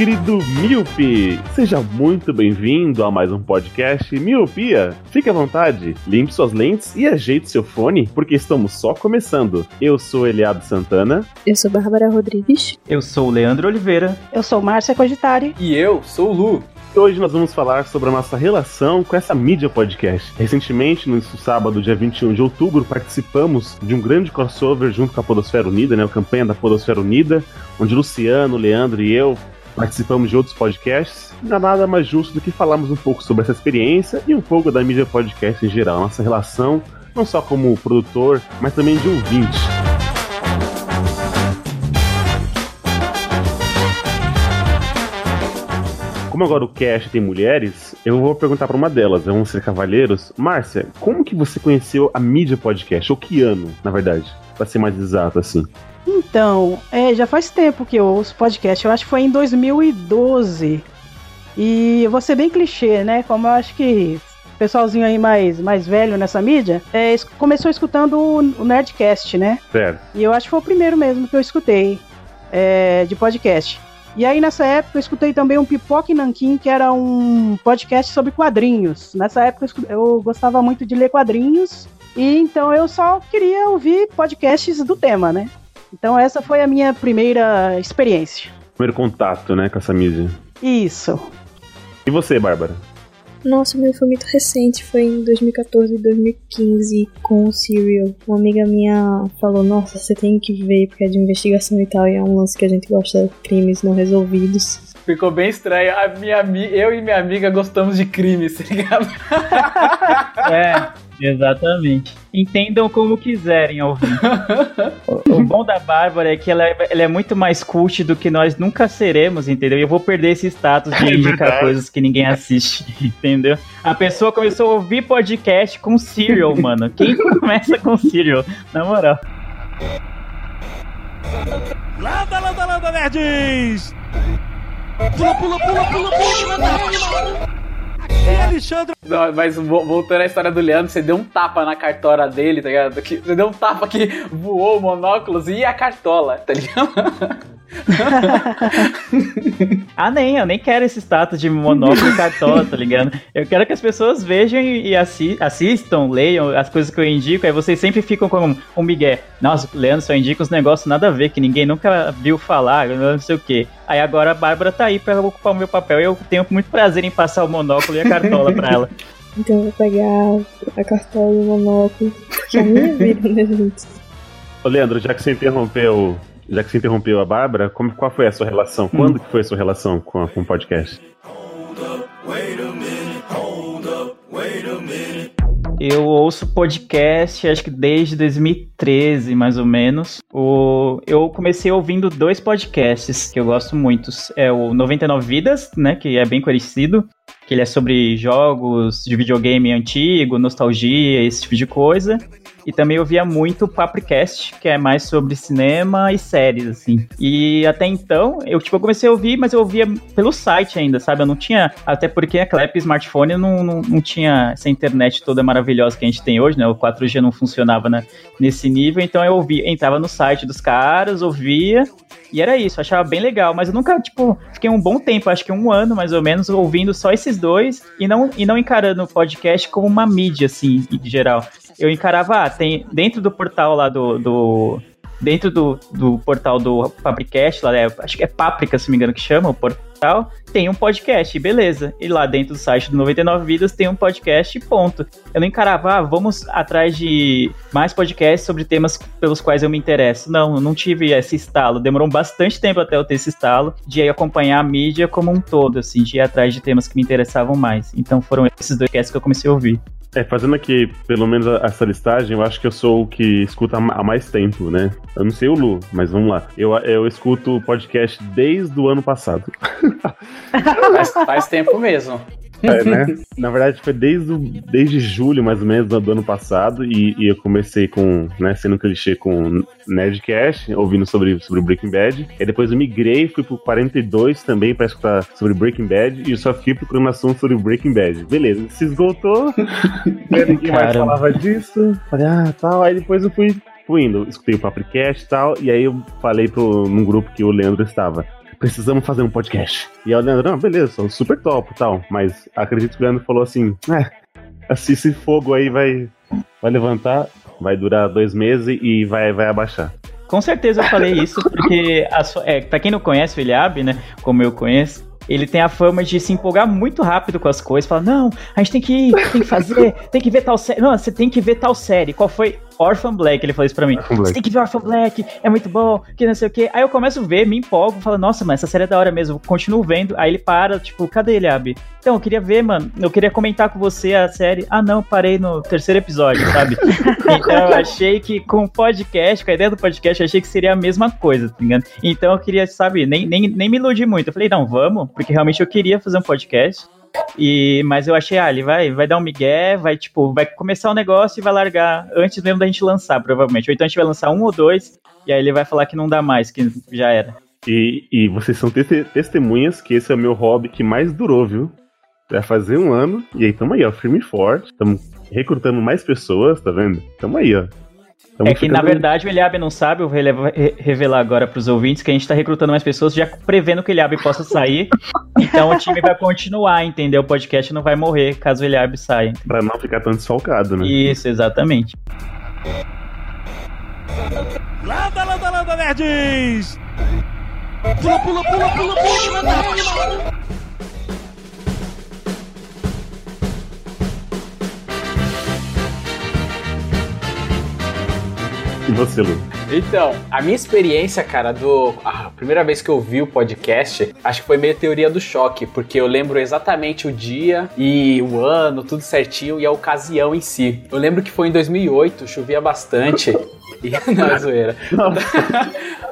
Querido Miope! Seja muito bem-vindo a mais um podcast Miopia. Fique à vontade, limpe suas lentes e ajeite seu fone, porque estamos só começando. Eu sou Eliado Santana. Eu sou Bárbara Rodrigues. Eu sou o Leandro Oliveira. Eu sou Márcia Cogitari. E eu sou o Lu. e Hoje nós vamos falar sobre a nossa relação com essa mídia podcast. Recentemente, no sábado, dia 21 de outubro, participamos de um grande crossover junto com a Podosfera Unida, né, a campanha da Podosfera Unida, onde Luciano, Leandro e eu participamos de outros podcasts. Não há nada mais justo do que falarmos um pouco sobre essa experiência e um pouco da mídia podcast em geral, nossa relação, não só como produtor, mas também de ouvinte. Como agora o cast tem mulheres, eu vou perguntar pra uma delas, vamos ser cavalheiros. Márcia, como que você conheceu a mídia podcast? Ou que ano, na verdade? Pra ser mais exato, assim. Então, é, já faz tempo que eu ouço podcast. Eu acho que foi em 2012. E eu vou ser bem clichê, né? Como eu acho que o pessoalzinho aí mais, mais velho nessa mídia é, começou escutando o, Nerdcast, né? Certo. E eu acho que foi o primeiro mesmo que eu escutei é, de podcast. E aí, nessa época, eu escutei também um Pipoca e Nanquim, que era um podcast sobre quadrinhos. Nessa época, eu gostava muito de ler quadrinhos. E então eu só queria ouvir podcasts do tema, né? Então essa foi a minha primeira experiência. Primeiro contato, né, com essa mídia. Isso. E você, Bárbara? Nossa, o meu foi muito recente, foi em 2014 e 2015 com o Serial. Uma amiga minha falou: Nossa, você tem que ver porque é de investigação e tal, e é um lance que a gente gosta de crimes não resolvidos. Ficou bem estranho. A minha, eu e minha amiga gostamos de crimes, tá ligado? É, exatamente. Entendam como quiserem ouvir. o, o bom da Bárbara é que ela, é- ela é muito mais cult do que nós nunca seremos, entendeu? E eu vou perder esse status de É indicar verdade. coisas que ninguém assiste, entendeu? A pessoa começou a ouvir podcast com Serial, mano. Quem começa com Serial? Na moral. Landa, landa, landa, nerds! Pula, pula, pula, pula, pula, pula, E Alexandre Não, Mas vo- voltando à história do Leandro, você deu um tapa na cartola dele, tá ligado? Que- Você deu um tapa que voou o monóculos e a cartola, tá ligado? Ah, nem, eu nem quero esse status de monóculo e cartola, tá ligado? Eu quero que as pessoas vejam e assi- assistam, leiam as coisas que eu indico, aí vocês sempre ficam com um migué. Nossa, Leandro só indica uns negócios nada a ver, que ninguém nunca viu falar, não sei o quê. Aí agora a Bárbara tá aí pra ocupar o meu papel e eu tenho muito prazer em passar o monóculo e a cartola pra ela. Então eu vou pegar a cartola e o monóculo, porque é a minha vida, né, gente? Ô, Leandro, já que você interrompeu. Já que você interrompeu a Bárbara, como, qual foi a sua relação? Quando que foi a sua relação com, a- com o podcast? Eu ouço podcast, acho que desde 2013, mais ou menos. O, eu comecei ouvindo dois podcasts que eu gosto muito. É o 99 Vidas, né? Que é bem conhecido. Que ele é sobre jogos de videogame antigo, nostalgia, esse tipo de coisa. E também eu via muito Papricast, que é mais sobre cinema e séries, assim. E até então, eu tipo, eu comecei a ouvir, mas eu ouvia pelo site ainda, sabe? Eu não tinha. Até porque naquela época smartphone não, não, não tinha essa internet toda maravilhosa que a gente tem hoje, né? O 4G não funcionava né, nesse nível, então eu ouvia, entrava no site dos caras, ouvia. E era isso, achava bem legal, mas eu nunca, tipo, fiquei um bom tempo, acho que um ano mais ou menos, ouvindo só esses dois e não, e não encarando o podcast como uma mídia, assim, em geral. Eu encarava, ah, tem dentro do portal lá do. do dentro do, do portal do Papricast, lá, é, acho que é Páprica, se me engano, que chama o portal, tem um podcast, beleza. E lá dentro do site do 99 Vidas tem um podcast ponto. Eu não encarava, ah, vamos atrás de mais podcasts sobre temas pelos quais eu me interesso. Não, eu não tive esse estalo. Demorou bastante tempo até eu ter esse estalo de acompanhar a mídia como um todo, assim, de ir atrás de temas que me interessavam mais. Então foram esses dois podcasts que eu comecei a ouvir. É, fazendo aqui pelo menos essa listagem, eu acho que eu sou o que escuta há ma- há mais tempo, né? Eu não sei o Lu, mas vamos lá. Eu, eu escuto podcast desde o ano passado. Faz, faz tempo mesmo. É, né? Na verdade, foi desde, o- desde julho, mais ou menos, do, ano passado, e, e eu comecei com, né, sendo clichê com Nerdcast, ouvindo sobre, sobre Breaking Bad. E depois eu migrei, fui pro 42 também pra escutar sobre Breaking Bad, e eu só fiquei procurando assunto sobre Breaking Bad. Beleza, se esgotou, né, ninguém mais falava disso. Falei, ah, tal, aí depois eu fui, fui indo, escutei o Papricast e tal, e aí eu falei pro, num grupo que o Leandro estava. Precisamos fazer um podcast. E aí o Leandro, não, beleza, super top e tal. Mas acredito que o Leandro falou assim: é, assim, esse fogo aí vai, vai levantar, vai durar dois meses e vai, vai abaixar. Com certeza eu falei isso, porque a é, pra quem não conhece o Eliabe, né, como eu conheço, ele tem a fama de se empolgar muito rápido com as coisas, falar, não, a gente tem que ir, tem que fazer, tem que ver tal série, não, você tem que ver tal série, qual foi? Orphan Black, ele falou isso pra mim. Você tem que ver Orphan Black, é muito bom, que não sei o quê. Aí eu começo a ver, me empolgo, falo, nossa, mano, essa série é da hora mesmo, continuo vendo. Aí ele para, tipo, cadê ele, Abi? Então, eu queria ver, mano, eu queria comentar com você a série. Ah, não, parei no terceiro episódio, sabe? então eu achei que com o podcast, com a ideia do podcast, eu achei que seria a mesma coisa, tá ligado? Então eu queria, sabe, nem, nem, nem me iludi muito. Eu falei, não, vamos, porque realmente eu queria fazer um podcast. E, mas eu achei, ah, ele vai, vai dar um migué, vai, tipo, vai começar o negócio e vai largar antes mesmo da gente lançar, provavelmente. Ou então a gente vai lançar um ou dois, e aí ele vai falar que não dá mais, que já era. E, e vocês são teste- testemunhas que esse é o meu hobby que mais durou, viu? Vai fazer um ano, e aí tamo aí, ó, firme e forte. Estamos recrutando mais pessoas, tá vendo? Tamo aí, ó. É que, na ficando- verdade, o Eliabe não sabe, eu vou revelar agora pros ouvintes que a gente tá recrutando mais pessoas, já prevendo que o Eliabe possa sair. então o time vai continuar, entendeu? O podcast não vai morrer caso o Eliabe saia. Pra não ficar tão desfalcado, né? Isso, exatamente. Landa, landa, landa, nerds! Pula, pula, pula, pula, pula, landa, pula! E você? Então, a minha experiência, cara, do. A primeira vez que eu vi o podcast, acho que foi meio teoria do choque, porque eu lembro exatamente o dia e o ano, tudo certinho, e a ocasião em si. Eu lembro que foi em 2008, chovia bastante. E, não, é zoeira.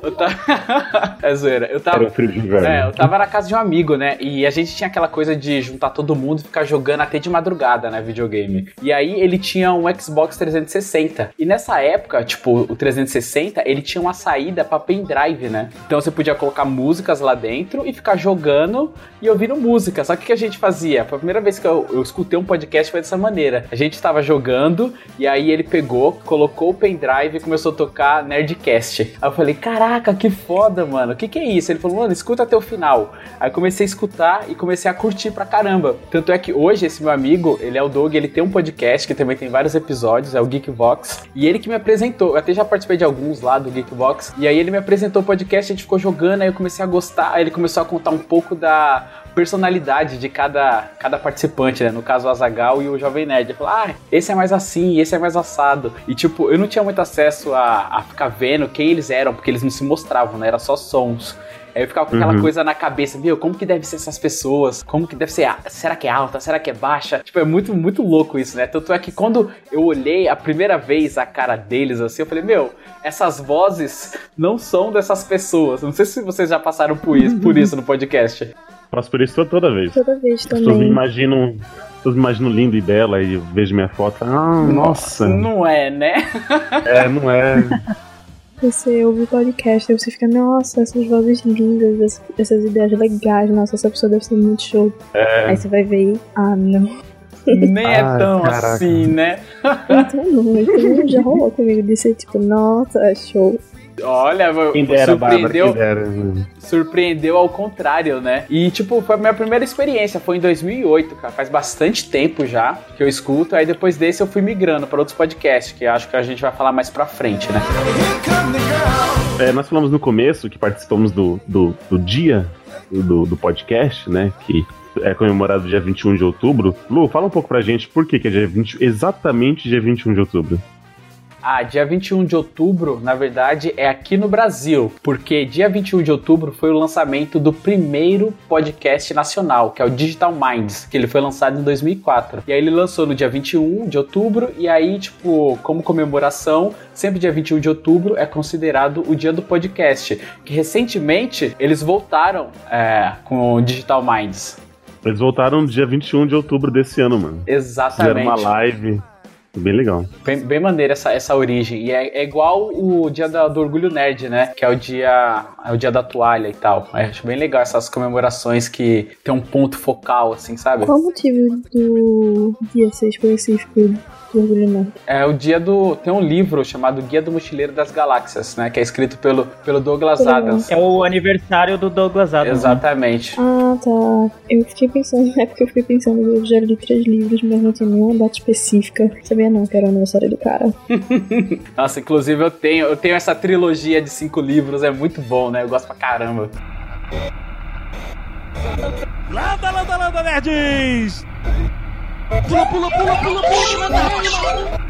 Eu tava... É zoeira. Eu tava. Era frio de inverno. É, eu tava na casa de um amigo, né? E a gente tinha aquela coisa de juntar todo mundo e ficar jogando até de madrugada, né? Videogame. E aí ele tinha um Xbox 360. E nessa época, tipo, o 360, ele tinha uma saída pra pendrive, né? Então você podia colocar músicas lá dentro e ficar jogando e ouvindo música. Só que o que a gente fazia? Foi a primeira vez que eu, eu escutei um podcast foi dessa maneira. A gente tava jogando e aí ele pegou, colocou o pendrive e começou a tocar Nerdcast. Aí eu falei, caraca, que foda, mano. O que que é isso? Ele falou, mano, escuta até o final. Aí comecei a escutar e comecei a curtir pra caramba. Tanto é que hoje esse meu amigo, ele é o Doug, ele tem um podcast que também tem vários episódios, é o Geekvox. E ele que me apresentou. Eu até já participei de alguns lá do Geekvox. E aí ele me apresentou o podcast, a gente ficou jogando, aí eu comecei a gostar. Aí ele começou a contar um pouco da personalidade de cada, cada participante, né? No caso, o Azagal e o Jovem Nerd. Ele falou, ah, esse é mais assim, esse é mais assado. E, tipo, eu não tinha muito acesso a, a ficar vendo quem eles eram, porque eles não se mostravam, né? Era só sons. Aí eu ficava com aquela Uhum. coisa na cabeça, meu, como que deve ser essas pessoas? Como que deve ser? Será que é alta? Será que é baixa? Tipo, é muito, muito louco isso, né? Tanto é que quando eu olhei a primeira vez a cara deles, assim, eu falei, meu, essas vozes não são dessas pessoas. Não sei se vocês já passaram por isso, por isso no podcast. Passo por isso toda- vez. Toda vez As pessoas me também. imaginam. As pessoas me imaginam lindo e bela e eu vejo minha foto. Ah, nossa. Não é, né? É, não é. Você ouve o podcast, aí você fica, nossa, essas vozes lindas, essas, essas ideias legais, nossa, essa pessoa deve ser muito show. É. Aí você vai ver e, ah, não. Nem é tão caraca. assim, né? Então não, então já rolou comigo de ser tipo, nossa, é show. Olha, Quem dera, Bárbara, surpreendeu, quem dera. surpreendeu ao contrário, né? E, tipo, foi a minha primeira experiência, foi em 2008, cara. Faz bastante tempo já que eu escuto. Aí depois desse eu fui migrando para outros podcasts, que acho que a gente vai falar mais pra frente, né? É, nós falamos no começo que participamos do, do, do dia do, do podcast, né? Que é comemorado dia 21 de outubro. Lu, fala um pouco pra gente por que, que é dia 20, exatamente dia 21 de outubro. Ah, dia 21 de outubro, na verdade, é aqui no Brasil, porque dia 21 de outubro foi o lançamento do primeiro podcast nacional, que é o Digital Minds, que ele foi lançado em 2004. E aí ele lançou no dia 21 de outubro, e aí, tipo, como comemoração, sempre dia 21 de outubro é considerado o dia do podcast, que recentemente eles voltaram é, com o Digital Minds. Eles voltaram no dia 21 de outubro desse ano, mano. Fizeram Exatamente. uma live. Bem legal. Bem, bem maneira essa, essa origem. E é, é igual o dia da- do Orgulho Nerd, né? Que é o dia é o dia da toalha e tal. Eu acho bem legal essas comemorações que tem um ponto focal, assim, sabe? Qual o motivo do dia ser específico do Orgulho Nerd? É o dia do. Tem um livro chamado Guia do Mochileiro das Galáxias, né? Que é escrito pelo, pelo Douglas. Adams. É o aniversário do Douglas Adams. né? Exatamente. Ah, tá. Eu fiquei pensando, na época eu fiquei pensando, eu já li três livros, mas não tinha nenhuma data específica. Sabia não que era aniversário do cara. Nossa, inclusive eu tenho, eu tenho essa trilogia de cinco livros, é muito bom, né? Eu gosto pra caramba. Landa, landa, landa, nerds! Pula, pula, pula, pula, pula, landa, landa.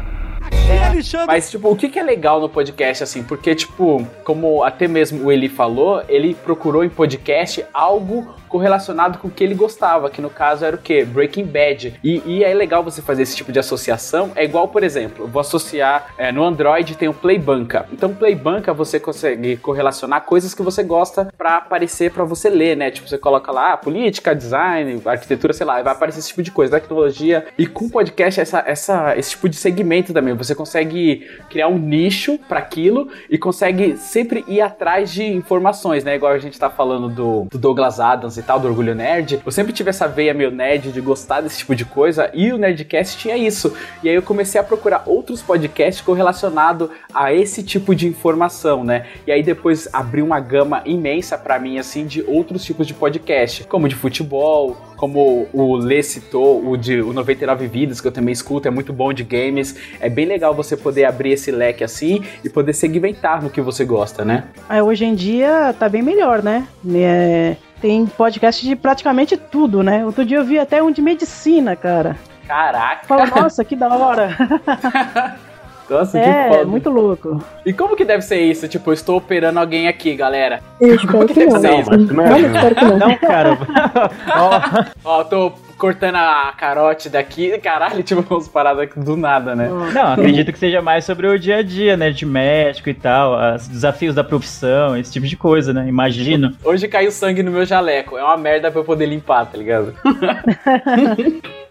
E Alexandre Mas, tipo, o que, que é legal no podcast, assim? Porque, tipo, como até mesmo o Eli falou, ele procurou em podcast algo correlacionado com o que ele gostava, que no caso era o quê? Breaking Bad. E, e é legal você fazer esse tipo de associação. É igual, por exemplo, eu vou associar é, no Android tem o Playbanca. Então, Playbanca você consegue correlacionar coisas que você gosta pra aparecer pra você ler, né? Tipo, você coloca lá ah, política, design, arquitetura, sei lá, vai aparecer esse tipo de coisa, tecnologia. E com podcast, essa, essa, esse tipo de segmento também. Você consegue criar um nicho pra aquilo e consegue sempre ir atrás de informações, né? Igual a gente tá falando do, do Douglas Adams e tal, do Orgulho Nerd. Eu sempre tive essa veia meio nerd de gostar desse tipo de coisa e o Nerdcast tinha isso. E aí eu comecei a procurar outros podcasts correlacionados a esse tipo de informação, né? E aí depois abriu uma gama imensa pra mim, assim, de outros tipos de podcast, como de futebol, como o Lê citou, o de o 99 Vidas, que eu também escuto, é muito bom de games. É bem legal você poder abrir esse leque assim e poder segmentar no que você gosta, né? Aí, hoje em dia tá bem melhor, né? É, tem podcast de praticamente tudo, né? Outro dia eu vi até um de medicina, cara. Caraca! Fala, nossa, que da hora. Nossa, é, que foda. muito louco. E como que deve ser isso? Tipo, eu estou operando alguém aqui, galera. Eu espero que deve não. ser isso? Mas não é, Realmente espero que não. Não, cara. Ó, Ó, eu tô cortando a carote daqui. Caralho, tipo, umas paradas aqui do nada, né? não, acredito que seja mais sobre o dia a dia, né? De médico e tal, os desafios da profissão, esse tipo de coisa, né? Imagino. Hoje caiu sangue no meu jaleco. É uma merda pra eu poder limpar, tá ligado?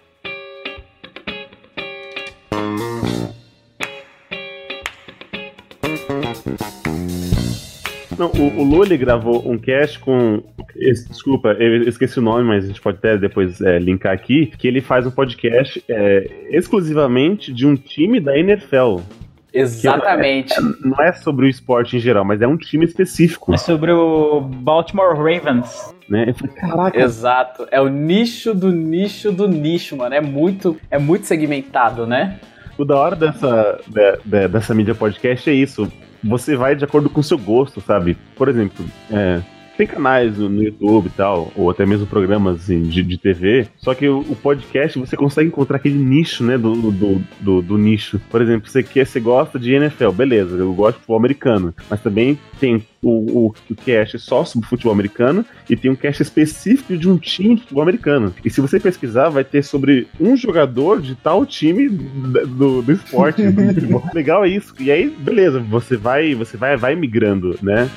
Não, o, o Lully gravou um cast com. desculpa, eu esqueci o nome, mas a gente pode até depois é, linkar aqui. Que ele faz um podcast é, exclusivamente de um time da NFL. Exatamente. Não é sobre o esporte em geral, mas é um time específico. É sobre o Baltimore Ravens. Né? Eu falei, caraca, Exato. É o nicho do nicho do nicho, mano. É muito, é muito segmentado, né? o da hora dessa, de- de- dessa mídia podcast é isso. Você vai de acordo com o seu gosto, sabe? Por exemplo, é, tem canais no, no YouTube e tal, ou até mesmo programas assim, de, de TV, só que o, o podcast você consegue encontrar aquele nicho, né, do, do, do, do nicho. Por exemplo, você, quer, você gosta de NFL, beleza, eu gosto de futebol americano, mas também tem o, o, o cast só sobre futebol americano e tem um cast específico de um time de futebol americano. E se você pesquisar, vai ter sobre um jogador de tal time do, do, esporte, do futebol. Legal é isso. E aí, beleza, você vai, você vai, vai migrando, né?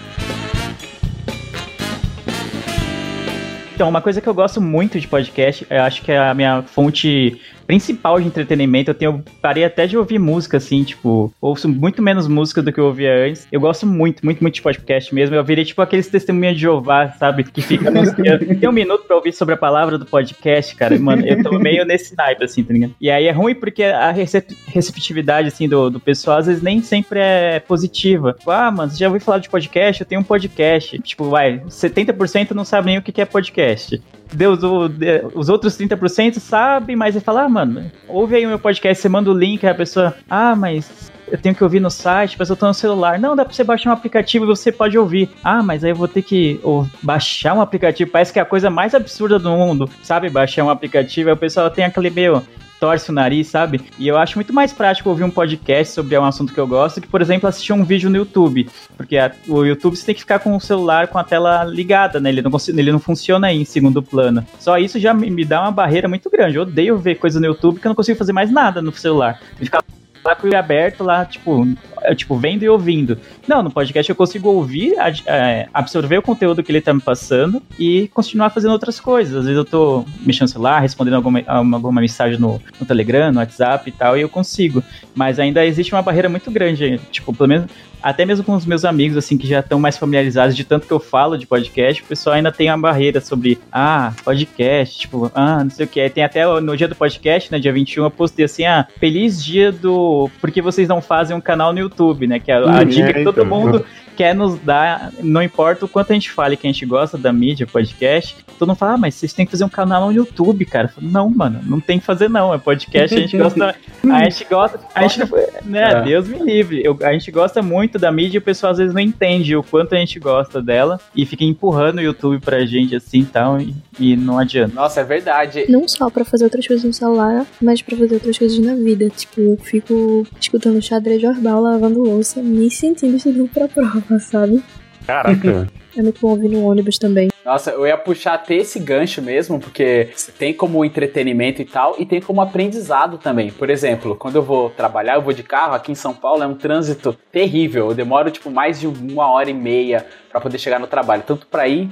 Então, uma coisa que eu gosto muito de podcast, eu acho que é a minha fonte principal de entretenimento. Eu tenho parei até de ouvir música, assim, tipo, ouço muito menos música do que eu ouvia antes. Eu gosto muito, muito, muito de podcast mesmo. Eu virei tipo aqueles testemunhas de Jeová, sabe? Que fica anunciando. Tem um minuto pra ouvir sobre a palavra do podcast, cara. Mano, eu tô meio nesse naipe, assim, tá ligado? E aí é ruim porque a recep- receptividade, assim, do, do pessoal, às vezes nem sempre é positiva. Tipo, ah, mano, você já ouviu falar de podcast? Eu tenho um podcast. Tipo, vai, 70% não sabe nem o que que é podcast. Deus, o- os outros 30% sabem, mas ele fala, ah, mano, ouve aí o meu podcast, você manda o link, a pessoa, ah, mas eu tenho que ouvir no site, mas eu tô no celular. Não, dá pra você baixar um aplicativo e você pode ouvir. Ah, mas aí eu vou ter que ou, baixar um aplicativo. Parece que é a coisa mais absurda do mundo, sabe? Baixar um aplicativo, aí o pessoal tem aquele meio. Torce o nariz, sabe? E eu acho muito mais prático ouvir um podcast sobre um assunto que eu gosto que, por exemplo, assistir um vídeo no YouTube. Porque a, o YouTube você tem que ficar com o celular com a tela ligada, né? Ele não, ele não funciona em segundo plano. Só isso já me, me dá uma barreira muito grande. Eu odeio ver coisa no YouTube que eu não consigo fazer mais nada no celular. Ficar lá com o aberto lá, tipo, tipo, vendo e ouvindo. Não, no podcast eu consigo ouvir, é, absorver o conteúdo que ele tá me passando e continuar fazendo outras coisas. Às vezes eu tô mexendo no celular, respondendo alguma, alguma mensagem no, no Telegram, no WhatsApp e tal, e eu consigo. Mas ainda existe uma barreira muito grande, tipo, pelo menos até mesmo com os meus amigos, assim, que já estão mais familiarizados de tanto que eu falo de podcast, o pessoal ainda tem uma barreira sobre, ah, podcast, tipo, ah, não sei o que. Tem até no dia do podcast, né, dia 21, eu postei assim, ah, feliz dia do. Porque vocês não fazem um canal no YouTube, né? Que é a, a dica que todo mundo quer nos dar, não importa o quanto a gente fale que a gente gosta da mídia, podcast, todo mundo fala, ah, mas vocês têm que fazer um canal no YouTube, cara. Falo, não, mano, não tem que fazer não, é podcast, a gente gosta, a gente gosta, a gente, né, é. Deus me livre, eu, a gente gosta muito da mídia e o pessoal às vezes não entende o quanto a gente gosta dela e fica empurrando o YouTube pra gente assim e tal, e, e não adianta. Nossa, é verdade. Não só pra fazer outras coisas no celular, mas pra fazer outras coisas na vida. Tipo, eu fico escutando xadrez verbal, lavando louça, me sentindo estudando pra prova sabe? Caraca. É muito bom ouvir no ônibus também. Nossa, eu ia puxar até esse gancho mesmo, porque tem como entretenimento e tal, e tem como aprendizado também. Por exemplo, quando eu vou trabalhar, eu vou de carro, aqui em São Paulo é um trânsito terrível. Eu demoro, tipo, mais de uma hora e meia para poder chegar no trabalho, tanto para ir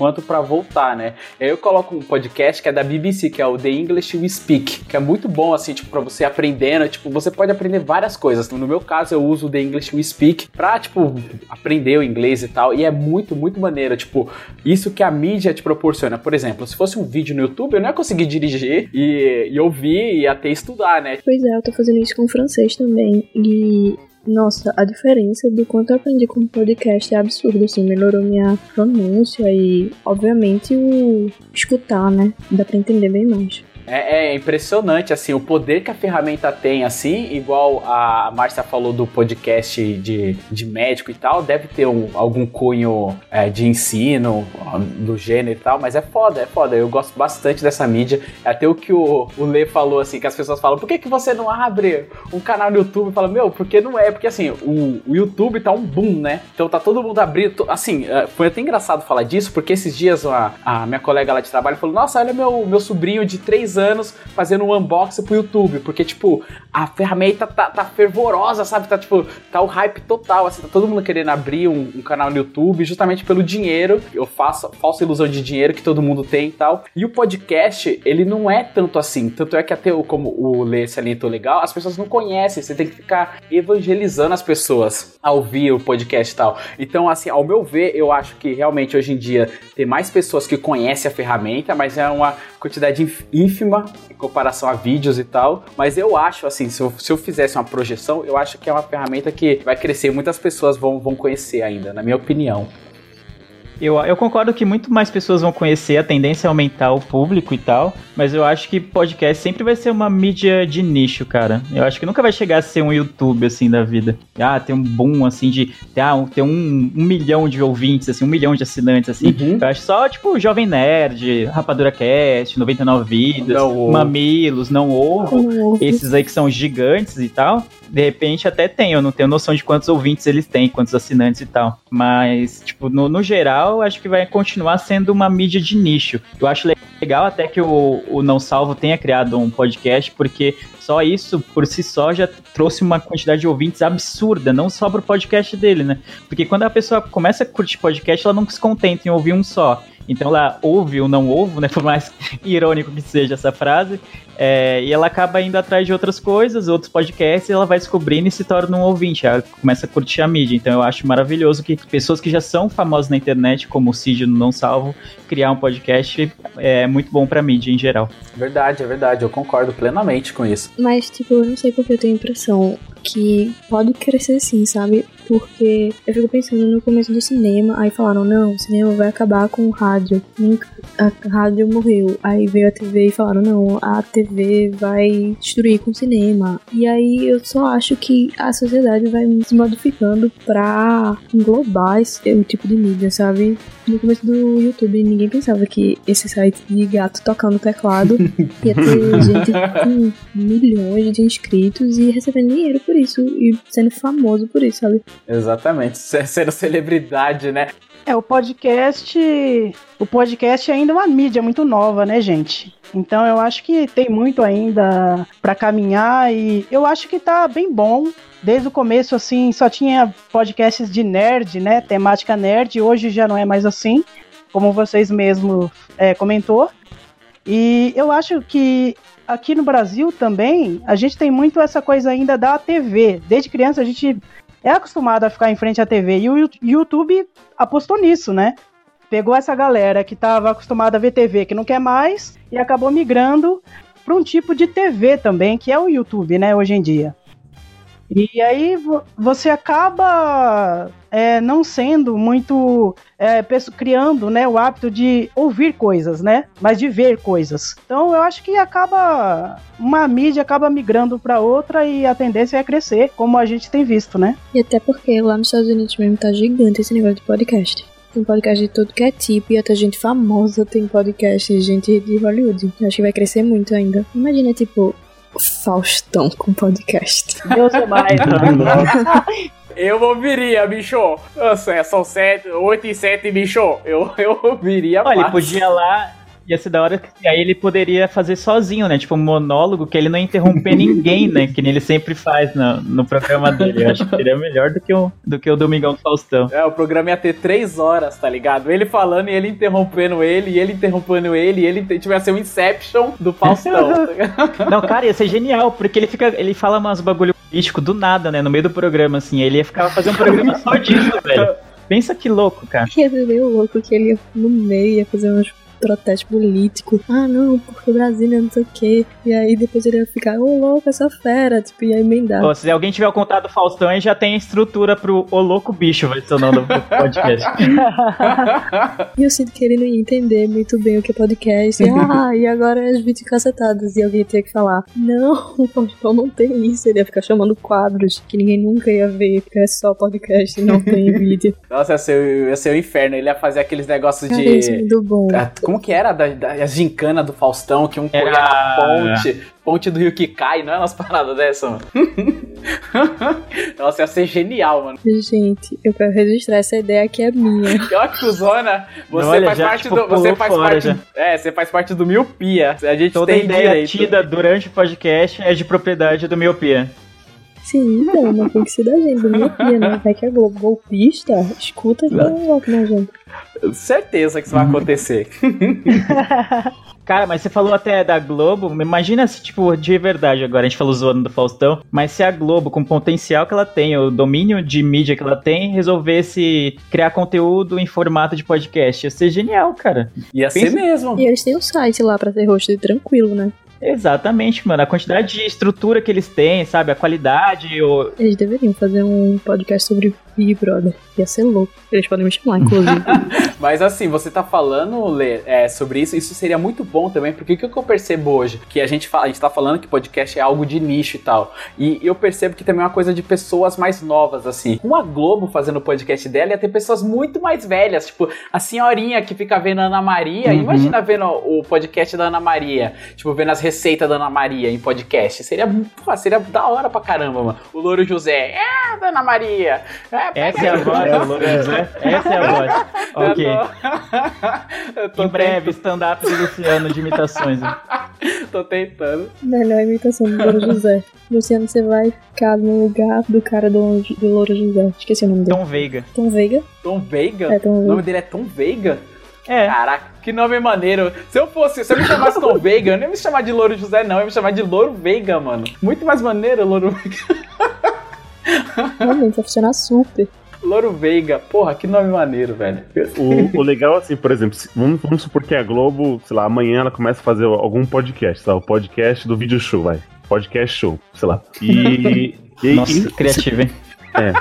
quanto para voltar, né? Eu coloco um podcast que é da BBC, que é o The English We Speak, que é muito bom, assim, tipo, pra você aprendendo, tipo, você pode aprender várias coisas. No meu caso, eu uso o The English We Speak pra, tipo, aprender o inglês e tal, e é muito, muito maneiro, tipo, isso que a mídia te proporciona. Por exemplo, se fosse um vídeo no YouTube, eu não ia conseguir dirigir e, e ouvir e até estudar, né? Pois é, eu tô fazendo isso com francês também, e nossa, a diferença do quanto eu aprendi com o podcast é absurdo, assim, melhorou minha pronúncia e, obviamente, o escutar, né? Dá pra entender bem mais. É, é, impressionante, assim, o poder que a ferramenta tem, assim, igual a Márcia falou do podcast de, de médico e tal, deve ter um, algum cunho é, de ensino do gênero e tal, mas é foda, é foda. Eu gosto bastante dessa mídia. Até o que o, o Lê falou, assim, que as pessoas falam, por que, que você não abre um canal no YouTube? Fala, meu, porque não é? Porque, assim, o, o YouTube tá um boom, né? Então tá todo mundo abrindo, assim, é, foi até engraçado falar disso, porque esses dias a, a minha colega lá de trabalho falou, nossa, olha meu, meu sobrinho de 3 anos fazendo um unboxing pro YouTube, porque, tipo, a ferramenta tá, tá fervorosa, sabe? Tá, tipo, tá o hype total, assim, tá todo mundo querendo abrir um, um canal no YouTube justamente pelo dinheiro, eu faço falsa ilusão de dinheiro que todo mundo tem e tal. E o podcast, ele não é tanto assim, tanto é que até o, como o Lê salientou legal, as pessoas não conhecem, você tem que ficar evangelizando as pessoas a ouvir o podcast e tal. Então, assim, ao meu ver, eu acho que realmente hoje em dia tem mais pessoas que conhecem a ferramenta, mas é uma quantidade ínfima em comparação a vídeos e tal. Mas eu acho, assim, se eu, se eu fizesse uma projeção, eu acho que é uma ferramenta que vai crescer. Muitas pessoas vão, vão conhecer ainda, na minha opinião. Eu, eu concordo que muito mais pessoas vão conhecer, a tendência é aumentar o público e tal, mas eu acho que podcast sempre vai ser uma mídia de nicho, cara. Eu acho que nunca vai chegar a ser um YouTube, assim, da vida. Ah, tem um boom, assim, de ah, ter um, um milhão de ouvintes, assim, um milhão de assinantes, assim. Uhum. Eu acho só, tipo, Jovem Nerd, Rapadura Cast, 99 Vidas, não Mamilos, Não Ovo, esses aí que são gigantes e tal. De repente até tem, eu não tenho noção de quantos ouvintes eles têm, quantos assinantes e tal. Mas, tipo, no, no geral, acho que vai continuar sendo uma mídia de nicho. Eu acho legal até que o, o Não Salvo tenha criado um podcast, porque só isso, por si só, já trouxe uma quantidade de ouvintes absurda, não só pro podcast dele, né? Porque quando a pessoa começa a curtir podcast, ela não se contenta em ouvir um só. Então ela ouve ou não ouve, né? Por mais irônico que seja essa frase. É, e ela acaba indo atrás de outras coisas, outros podcasts, e ela vai descobrindo e se torna um ouvinte. Ela começa a curtir a mídia. Então eu acho maravilhoso que pessoas que já são famosas na internet, como o Cid no Não Salvo, criar um podcast é muito bom pra mídia em geral. Verdade, é verdade. Eu concordo plenamente com isso. Mas, tipo, eu não sei porque eu tenho a impressão que pode crescer sim, sabe? Porque eu fico pensando no começo do cinema, aí falaram, não, o cinema vai acabar com o rádio. Nunca, a rádio morreu. Aí veio a TV e falaram, não, a TV vai destruir com o cinema. E aí eu só acho que a sociedade vai se modificando pra englobar esse o tipo de mídia, sabe? No começo do YouTube, ninguém pensava que esse site de gato tocando teclado ia ter gente com milhões de inscritos e recebendo dinheiro por isso e sendo famoso por isso, sabe? Exatamente. Ser- Sendo celebridade, né? É, o podcast. O podcast é ainda uma mídia muito nova, né, gente? Então eu acho que tem muito ainda pra caminhar e eu acho que tá bem bom. Desde o começo, assim, só tinha podcasts de nerd, né? Temática nerd. Hoje já não é mais assim, como vocês mesmo é, comentou. E eu acho que aqui no Brasil também a gente tem muito essa coisa ainda da TV. Desde criança a gente é acostumado a ficar em frente à TV e o YouTube apostou nisso, né? Pegou essa galera que estava acostumada a ver TV, que não quer mais, e acabou migrando para um tipo de TV também, que é o YouTube, né, hoje em dia. E aí vo- você acaba é, não sendo muito é, criando né, o hábito de ouvir coisas, né? Mas de ver coisas. Então eu acho que acaba. Uma mídia acaba migrando para outra e a tendência é crescer, como a gente tem visto, né? E até porque lá nos Estados Unidos mesmo tá gigante esse negócio de podcast. Tem podcast de tudo que é tipo e até gente famosa tem podcast gente de Hollywood. Acho que vai crescer muito ainda. Imagina, tipo, Faustão com podcast. Deus é mais. Eu ouviria, bicho. Nossa, são sete, oito e sete, bicho. Eu, eu ouviria Olha, ele podia lá, ia ser da hora que aí ele poderia fazer sozinho, né? Tipo um monólogo que ele não ia interromper ninguém, né? Que nem ele sempre faz no, no programa dele. Eu acho que seria melhor do que o, do que o Domingão do Faustão. É, o programa ia ter três horas, tá ligado? Ele falando e ele interrompendo ele, e ele interrompendo ele, e ele t- tipo, ia ser um Inception do Faustão. tá ligado? Não, cara, ia ser genial, porque ele fica. Ele fala umas bagulho político do nada, né? No meio do programa, assim. Ele ia ficar fazendo um programa só disso, velho. Pensa que louco, cara. Ia ser meio louco que ele ia no meio ia fazer uns protestos políticos. Ah, não, porque o Brasil é não sei o quê. E aí depois ele ia ficar, ô louco, essa fera. Tipo, ia emendar. Ó, se alguém tiver o contato do Faustão, aí já tem a estrutura pro O Louco Bicho, vai ser o nome do podcast. E eu sinto que ele não ia entender muito bem o que é podcast. E, ah, e agora as vídeos cacetadas. E alguém ia ter que falar: Não, o Faustão não tem isso. Ele ia ficar chamando quadros que ninguém nunca ia ver, porque é só podcast e não tem vídeo. Nossa, ia ser, ia ser o inferno. Ele ia fazer aqueles negócios é de. muito bom. Ah, Como que era da, da a gincana do Faustão, que um corria na ponte, ponte do rio que cai, não é umas paradas dessa, mano? Nossa, ia ser genial, mano. Gente, eu quero registrar essa ideia que é minha. Pior que o Zona, você Olha, faz já, parte tipo, do. Você faz fora parte. já. É, você faz parte do miopia. A gente Toda tem ideia direito. tida durante o podcast é de propriedade do Miopia. Sim, então, mas tem que ser da gente, do né? Vai que é gol- golpista, escuta que é louco, né, gente? Certeza que isso vai acontecer. Cara, mas você falou até da Globo. Imagina se, tipo, de verdade agora, a gente falou zoando do Faustão, mas se a Globo, com o potencial que ela tem, o domínio de mídia que ela tem, resolvesse criar conteúdo em formato de podcast, ia ser genial, cara. Ia ser Pensa- mesmo. E eles têm um site lá pra ter host tranquilo, né? Exatamente, mano. A quantidade de estrutura que eles têm, sabe? A qualidade, o... Eles deveriam fazer um podcast sobre Big Brother. Ia ser louco. Eles podem me chamar, inclusive. Mas assim, você tá falando, Lê, é, sobre isso, isso seria muito bom também, porque o que eu percebo hoje? Que a gente, fala, a gente tá falando que podcast é algo de nicho e tal. E eu percebo que também é uma coisa de pessoas mais novas, assim. Com a Globo fazendo o podcast dela, ia ter pessoas muito mais velhas, tipo, a senhorinha que fica vendo a Ana Maria. Uhum. Imagina vendo o podcast da Ana Maria, tipo, vendo as receitas da Ana Maria em podcast. Seria, pô, seria da hora pra caramba, mano. O Louro José, é, da Ana Maria. É, Essa é a voz do Louro José. Essa é a voz. Ok. Eu tô Em breve, stand-up do Luciano de imitações. né? Tô tentando. Melhor imitação do Louro José. Luciano, você vai ficar no lugar do cara do, do Louro José. Esqueci o nome dele. Tom Veiga. Tom Veiga? Tom Veiga? É, Tom O Veiga. nome dele é Tom Veiga? É. Caraca, que nome maneiro. Se eu fosse, se eu me chamasse Tom Veiga, eu nem ia me chamar de Louro José, não. Eu ia me chamar de Louro Veiga, mano. Muito mais maneiro, Louro Veiga. Realmente, vai funcionar super. Louro Veiga. Porra, que nome maneiro, velho. O, o legal, assim, por exemplo, se- vamos, vamos supor que a Globo, sei lá, amanhã ela começa a fazer algum podcast, sei lá, o podcast do vídeo show, vai. Podcast show, sei lá. E. e Nossa, e- criativo, hein? É.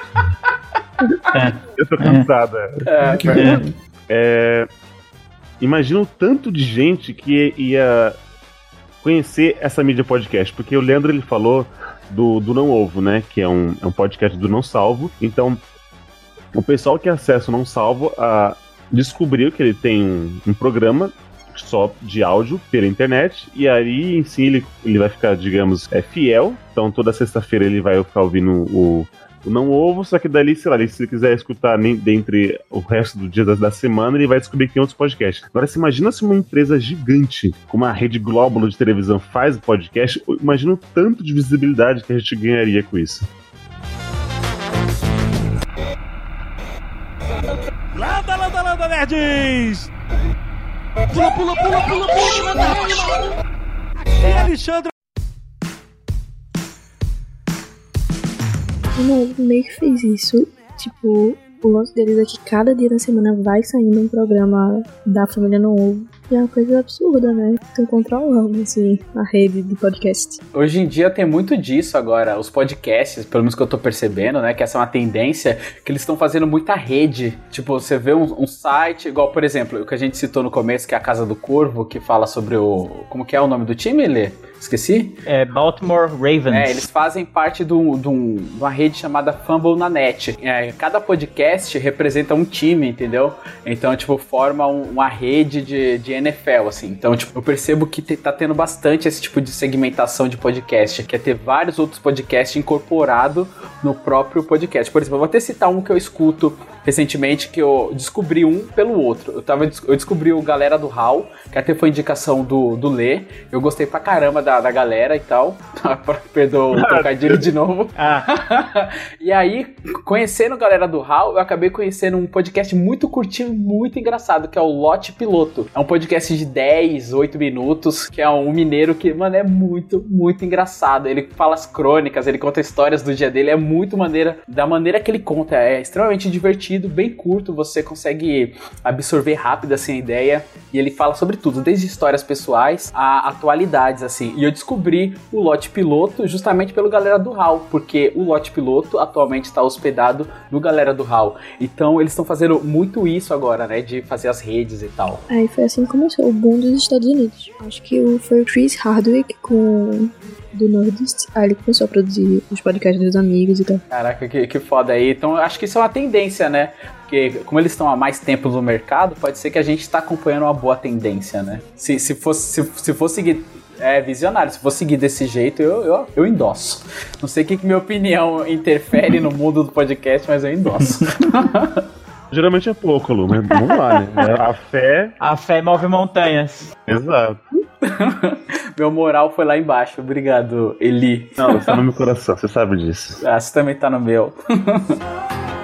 Eu tô cansada. É, É. É, imagina o tanto de gente que ia conhecer essa mídia podcast, porque o Leandro ele falou do, do Não Ovo, né? Que é um, é um podcast do Não Salvo. Então, o pessoal que acessa o Não Salvo ah, descobriu que ele tem um, um programa só de áudio pela internet, e aí em si ele, ele vai ficar, digamos, é, fiel. Então toda sexta-feira ele vai ficar ouvindo o, o Não Ovo, só que dali, sei lá, se ele quiser escutar nem, dentre o resto do dia da, da semana, ele vai descobrir que tem outros podcasts. Agora, se imagina se uma empresa gigante, como a Rede Globo de televisão, faz podcast, imagina o tanto de visibilidade que a gente ganharia com isso. Landa, landa, landa, nerds! Pula, pula, pula, pula, pula, manda rima! E Alexandre O Novo meio que fez isso. Tipo, o lance deles é que cada dia da semana vai saindo um programa da família No Ovo. E é uma coisa absurda, né? Estão controlando, assim, a rede de podcast. Hoje em dia tem muito disso agora. Os podcasts, pelo menos que eu tô percebendo, né? Que essa é uma tendência que eles estão fazendo muita rede. Tipo, você vê um, um site, igual, por exemplo, o que a gente citou no começo, que é a Casa do Corvo, que fala sobre o. Como que é o nome do time, Lê? Esqueci? É Baltimore Ravens. É, eles fazem parte de, um- um- uma rede chamada Fumble na Net. É, cada podcast representa um time, entendeu? Então, tipo, forma um- uma rede de, de NFL, assim. Então, tipo, eu percebo que te- tá tendo bastante esse tipo de segmentação de podcast, que é ter vários outros podcasts incorporado no próprio podcast. Por exemplo, eu vou até citar um que eu escuto recentemente, que eu descobri um pelo outro. Eu, tava, eu descobri o Galera do Hall, que até foi indicação do, do Lê. Eu gostei pra caramba da, da galera e tal. Perdoa o trocadilho de novo. Ah, e aí, conhecendo a galera do HAL, eu acabei conhecendo um podcast muito curtinho, muito engraçado, que é o Lote Piloto. É um podcast de 10, 8 minutos, que é um mineiro que, mano, é muito, muito engraçado. Ele fala as crônicas, ele conta histórias do dia dele, é muito maneira, da maneira que ele conta, é extremamente divertido, bem curto, você consegue absorver rápido assim a ideia. E ele fala sobre tudo, desde histórias pessoais a atualidades, assim. E eu descobri o Lote Piloto justamente pelo Galera do HAL, porque o Lote Piloto atualmente está hospedado no Galera do HAL. Então eles estão fazendo muito isso agora, né? De fazer as redes e tal. Aí foi assim que começou o boom dos Estados Unidos. Acho que foi o Chris Hardwick com do Nordist. Aí ele começou a produzir os podcasts dos amigos e tal. Caraca, que, que foda aí. Então eu acho que isso é uma tendência, né? Porque como eles estão há mais tempo no mercado, pode ser que a gente está acompanhando uma boa tendência, né? Se, se, fosse, se, se for seguir. É visionário, se for seguir desse jeito, eu, eu, eu endosso. Não sei o que, que minha opinião interfere no mundo do podcast, mas eu endosso. Geralmente é pouco, Lu, mas vamos lá, né? A fé. a fé move montanhas. Exato. Meu moral foi lá embaixo. Obrigado, Eli. Não, você tá no meu coração, você sabe disso. Ah, você também tá no meu.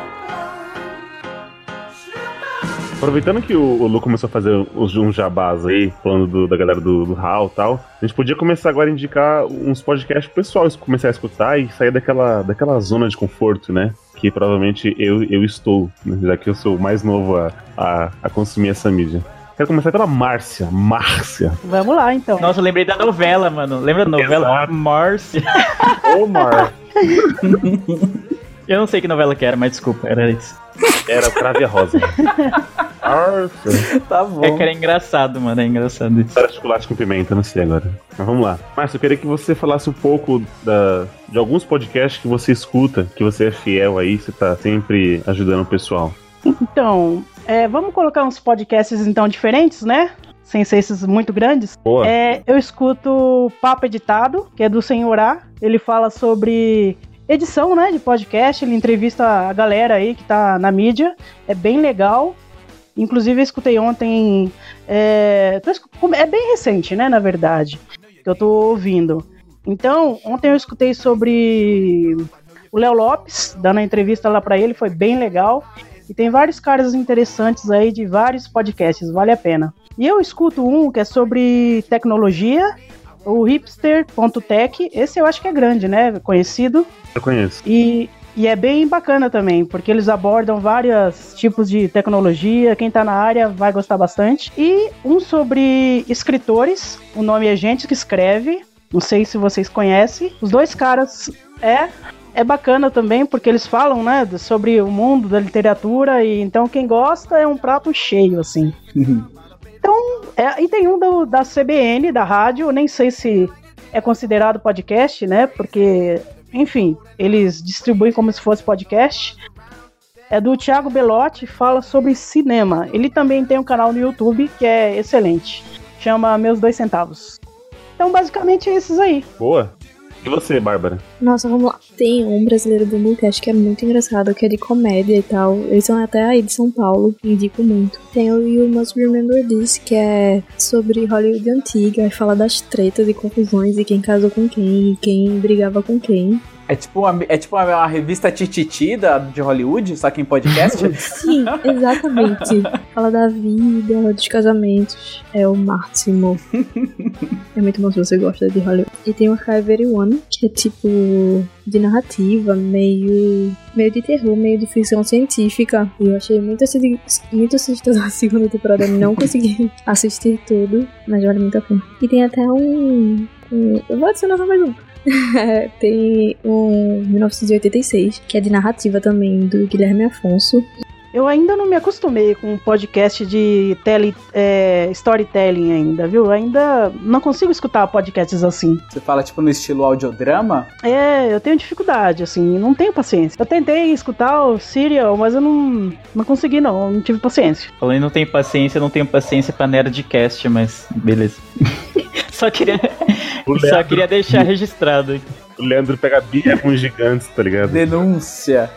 Aproveitando que o, o Lu começou a fazer uns, uns jabás aí, falando do- da galera do, do HAL e tal, a gente podia começar agora a indicar uns podcasts pro pessoal começar a escutar e sair daquela, daquela zona de conforto, né? Que provavelmente eu, eu estou, né? já que eu sou o mais novo a, a, a consumir essa mídia. Quero começar pela Márcia. Márcia. Vamos lá, então. Nossa, eu lembrei da novela, mano. Lembra da novela? Exato. Márcia. Omar. Eu não sei que novela que era, mas desculpa, era isso. Era Crave a Rosa. Tá bom. É que era engraçado, mano. É engraçado isso. Era chocolate com pimenta, não sei agora. Mas vamos lá. Márcia, eu queria que você falasse um pouco da, de alguns podcasts que você escuta, que você é fiel aí, você tá sempre ajudando o pessoal. Então, é, vamos colocar uns podcasts então diferentes, né? Sem ser esses muito grandes. Boa. É, eu escuto Papo Editado, que é do Senhorá. Ele fala sobre edição, né, de podcast. Ele entrevista a galera aí que tá na mídia. É bem legal. Inclusive, eu escutei ontem. É, é bem recente, né, na verdade, que eu tô ouvindo. Então, ontem eu escutei sobre o Léo Lopes, dando a entrevista lá pra ele, foi bem legal. E tem vários caras interessantes aí de vários podcasts, vale a pena. E eu escuto um que é sobre tecnologia, o hipster.tech. Esse eu acho que é grande, né? Conhecido. Eu conheço. E, e é bem bacana também, porque eles abordam vários tipos de tecnologia. Quem tá na área vai gostar bastante. E um sobre escritores. O nome é Gente que Escreve. Não sei se vocês conhecem. Os dois caras é. é bacana também porque eles falam, né, sobre o mundo da literatura e então quem gosta é um prato cheio, assim. então, é, e tem um do, da CBN, da rádio, nem sei se é considerado podcast, né, porque, enfim, eles distribuem como se fosse podcast. É do Thiago Belotti, fala sobre cinema. Ele também tem um canal no YouTube que é excelente. Chama Meus Dois Centavos. Então, basicamente, é esses aí. Boa. E você, Bárbara? Nossa, vamos lá. Tem um brasileiro do Multicast que é muito engraçado, que é de comédia e tal. Eles são até aí de São Paulo, indico muito. Tem o You Must Remember This, que é sobre Hollywood antiga, e fala das tretas e confusões e quem casou com quem, e quem brigava com quem. É tipo uma, é tipo uma, uma revista Tititi da, de Hollywood, só que em podcast? Sim, exatamente. Fala da vida, dos casamentos. É o máximo. é muito bom se você gosta de Hollywood. E tem o Archive 81, que é tipo de narrativa, meio meio de terror, meio de ficção científica. E eu achei muito, muito assustador a segunda temporada. Não consegui assistir tudo, mas vale muito a pena. E tem até um. um eu vou adicionar mais um. tem um 1986, que é de narrativa também, do Guilherme Afonso. Eu ainda não me acostumei com um podcast de tele, é, storytelling ainda, viu? Ainda não consigo escutar podcasts assim. Você fala tipo no estilo audiodrama? É, eu tenho dificuldade, assim, não tenho paciência. Eu tentei escutar o Serial, mas eu não, não consegui não, não tive paciência. Falando em não tenho paciência, eu não tenho paciência pra Nerdcast, mas beleza. só queria, O só Leandro- queria deixar registrado aqui. O Leandro pega birra com os gigantes, tá ligado? Denúncia.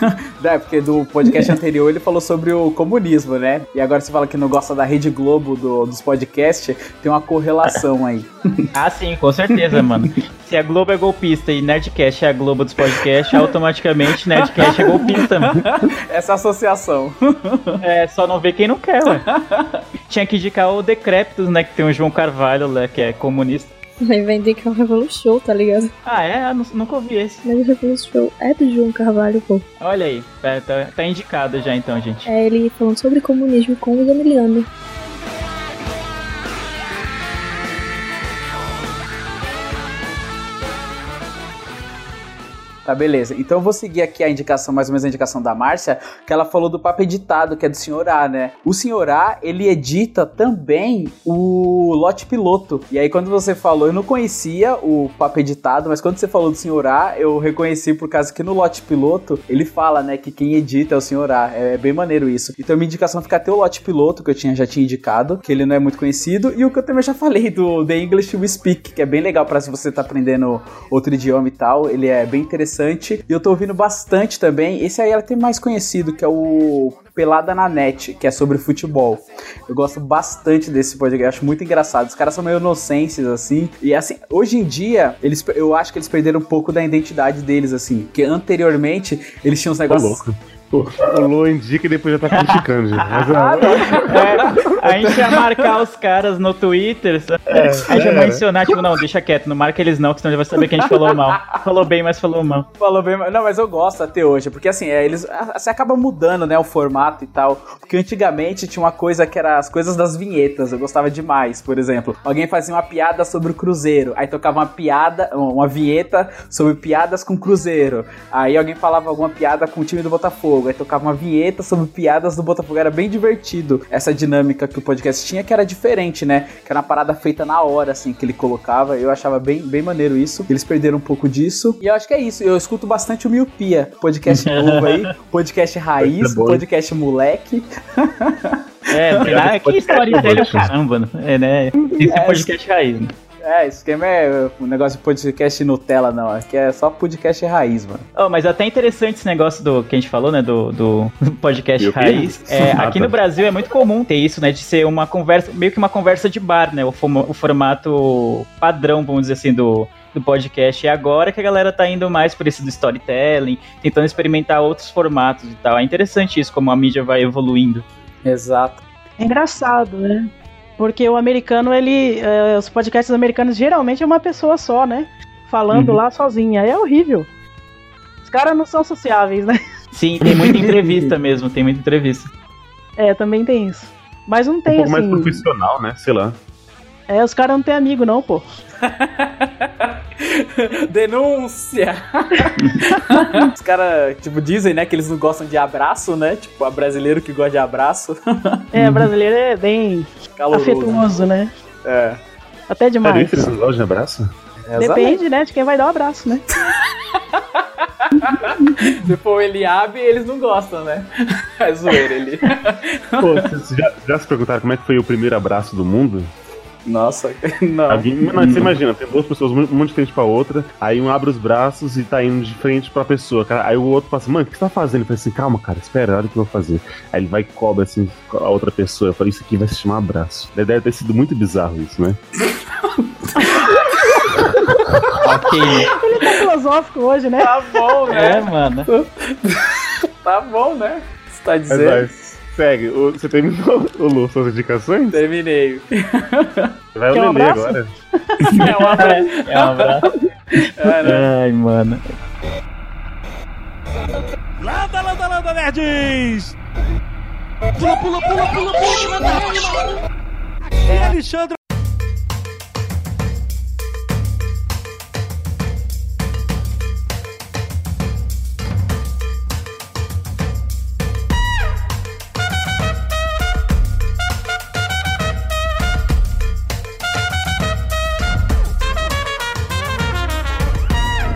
É, porque do podcast anterior ele falou sobre o comunismo, né? E agora você fala que não gosta da Rede Globo do- dos podcasts, tem uma correlação aí. Ah, sim, com certeza, mano. Se a Globo é golpista e Nerdcast é a Globo dos podcasts, automaticamente Nerdcast é golpista, mano. Essa associação. É, só não vê quem não quer, ué. Tinha que indicar o Decréptos, né? Que tem o João Carvalho, né? Que é comunista. Aí vai indicar o Revolution Show, tá ligado? Ah, é? Eu nu- Nunca ouvi esse. Mas o Revolution Show é do João Carvalho, pô. Olha aí, tá, tá- tá indicado já então, gente. É ele falando sobre comunismo com o Emiliano. Tá, beleza. Então eu vou seguir aqui a indicação, mais ou menos a indicação da Márcia, que ela falou do papo editado, que é do Senhor A, né? O Senhor A, ele edita também o lote piloto. E aí quando você falou, eu não conhecia o papo editado, mas quando você falou do Senhor A, eu reconheci por causa que no lote piloto, ele fala, né, que quem edita é o Senhor A. É bem maneiro isso. Então minha indicação fica até o lote piloto, que eu tinha, já tinha indicado, que ele não é muito conhecido, e o que eu também já falei do The English We Speak, que é bem legal para se você tá aprendendo outro idioma e tal, ele é bem interessante. E eu tô ouvindo bastante também. Esse aí é até mais conhecido, que é o Pelada na Net, que é sobre futebol. Eu gosto bastante desse podcast, acho muito engraçado. Os caras são meio inocentes, assim. E assim, hoje em dia, eles, eu acho que eles perderam um pouco da identidade deles, assim. Porque anteriormente, eles tinham uns Tá louco. Pô, falou, indica e depois já tá criticando, gente. Mas, ah, É, a gente ia marcar os caras no Twitter. sabe? a gente ia mencionar, tipo, não, deixa quieto, não marca eles não, que senão ele vai saber que a gente falou mal. Falou bem, mas falou mal. Falou bem, mas- não, mas eu gosto até hoje, porque assim, é, eles você acaba mudando, né, o formato e tal. Porque antigamente tinha uma coisa que era as coisas das vinhetas, eu gostava demais, por exemplo. Alguém fazia uma piada sobre o Cruzeiro, aí tocava uma piada, uma vinheta sobre piadas com Cruzeiro. Aí alguém falava alguma piada com o time do Botafogo, aí tocava uma vinheta sobre piadas do Botafogo. Era bem divertido essa dinâmica que o podcast tinha, que era diferente, né? Que era uma parada feita na hora, assim, que ele colocava. Eu achava bem, bem maneiro isso. Eles perderam um pouco disso. E eu acho que é isso. Eu escuto bastante o Miopia, podcast novo aí, podcast raiz, É podcast moleque. É, nada, que história dele é caramba, né? É, né? Esse podcast raiz. né? É, esse esquema é um negócio de podcast Nutella, não. Aqui é só podcast raiz, mano. Oh, mas até interessante esse negócio do que a gente falou, né? Do, do podcast raiz. É, aqui no Brasil é muito comum ter isso, né? De ser uma conversa, meio que uma conversa de bar, né? O, o formato padrão, vamos dizer assim, do, do podcast. E agora que a galera tá indo mais por esse do storytelling, tentando experimentar outros formatos e tal. É interessante isso, como a mídia vai evoluindo. Exato. É engraçado, né? Porque o americano, ele. eh, os podcasts americanos geralmente é uma pessoa só, né? Falando Uhum. lá sozinha. É horrível. Os caras não são sociáveis, né? Sim, tem muita entrevista mesmo, tem muita entrevista. É, também tem isso. Mas não um tem pouco mais assim. profissional, né? Sei lá. É, os caras não têm amigo, não, pô. Denúncia! Os caras, tipo, dizem, né, que eles não gostam de abraço, né? Tipo, a brasileiro que gosta de abraço. É, brasileiro é bem Caloroso. afetuoso, né? É. Até Sério, demais. isso? Eles não gostam de abraço? Depende, né, de quem vai dar o abraço, né? Se for o Eliabe, eles não gostam, né? É zoeira ele. Pô, vocês já, já se perguntaram como é que foi o primeiro abraço do mundo? Nossa, não. Alguém, não, você imagina, tem duas pessoas um de frente pra outra, aí um abre os braços e tá indo de frente pra pessoa. cara. Aí o outro fala assim, mano, o que você tá fazendo? Ele fala assim, calma, cara, espera, olha o que eu vou fazer. Aí ele vai e cobra assim a outra pessoa. Eu falei, isso aqui vai se chamar abraço. Deve ter sido muito bizarro isso, né? ok. Ele tá filosófico hoje, né? Tá bom, É, né? mano. Tá bom, né? Você tá Mas dizendo? vai, segue. O- você terminou, o Lu, suas indicações? Terminei. Vai Quer o um abraço? agora. É um abraço. É um abraço. É, né? Ai, mano. Landa, landa, landa, nerds! Pula, pula, pula, pula, pula, manda rima! E Alexandre...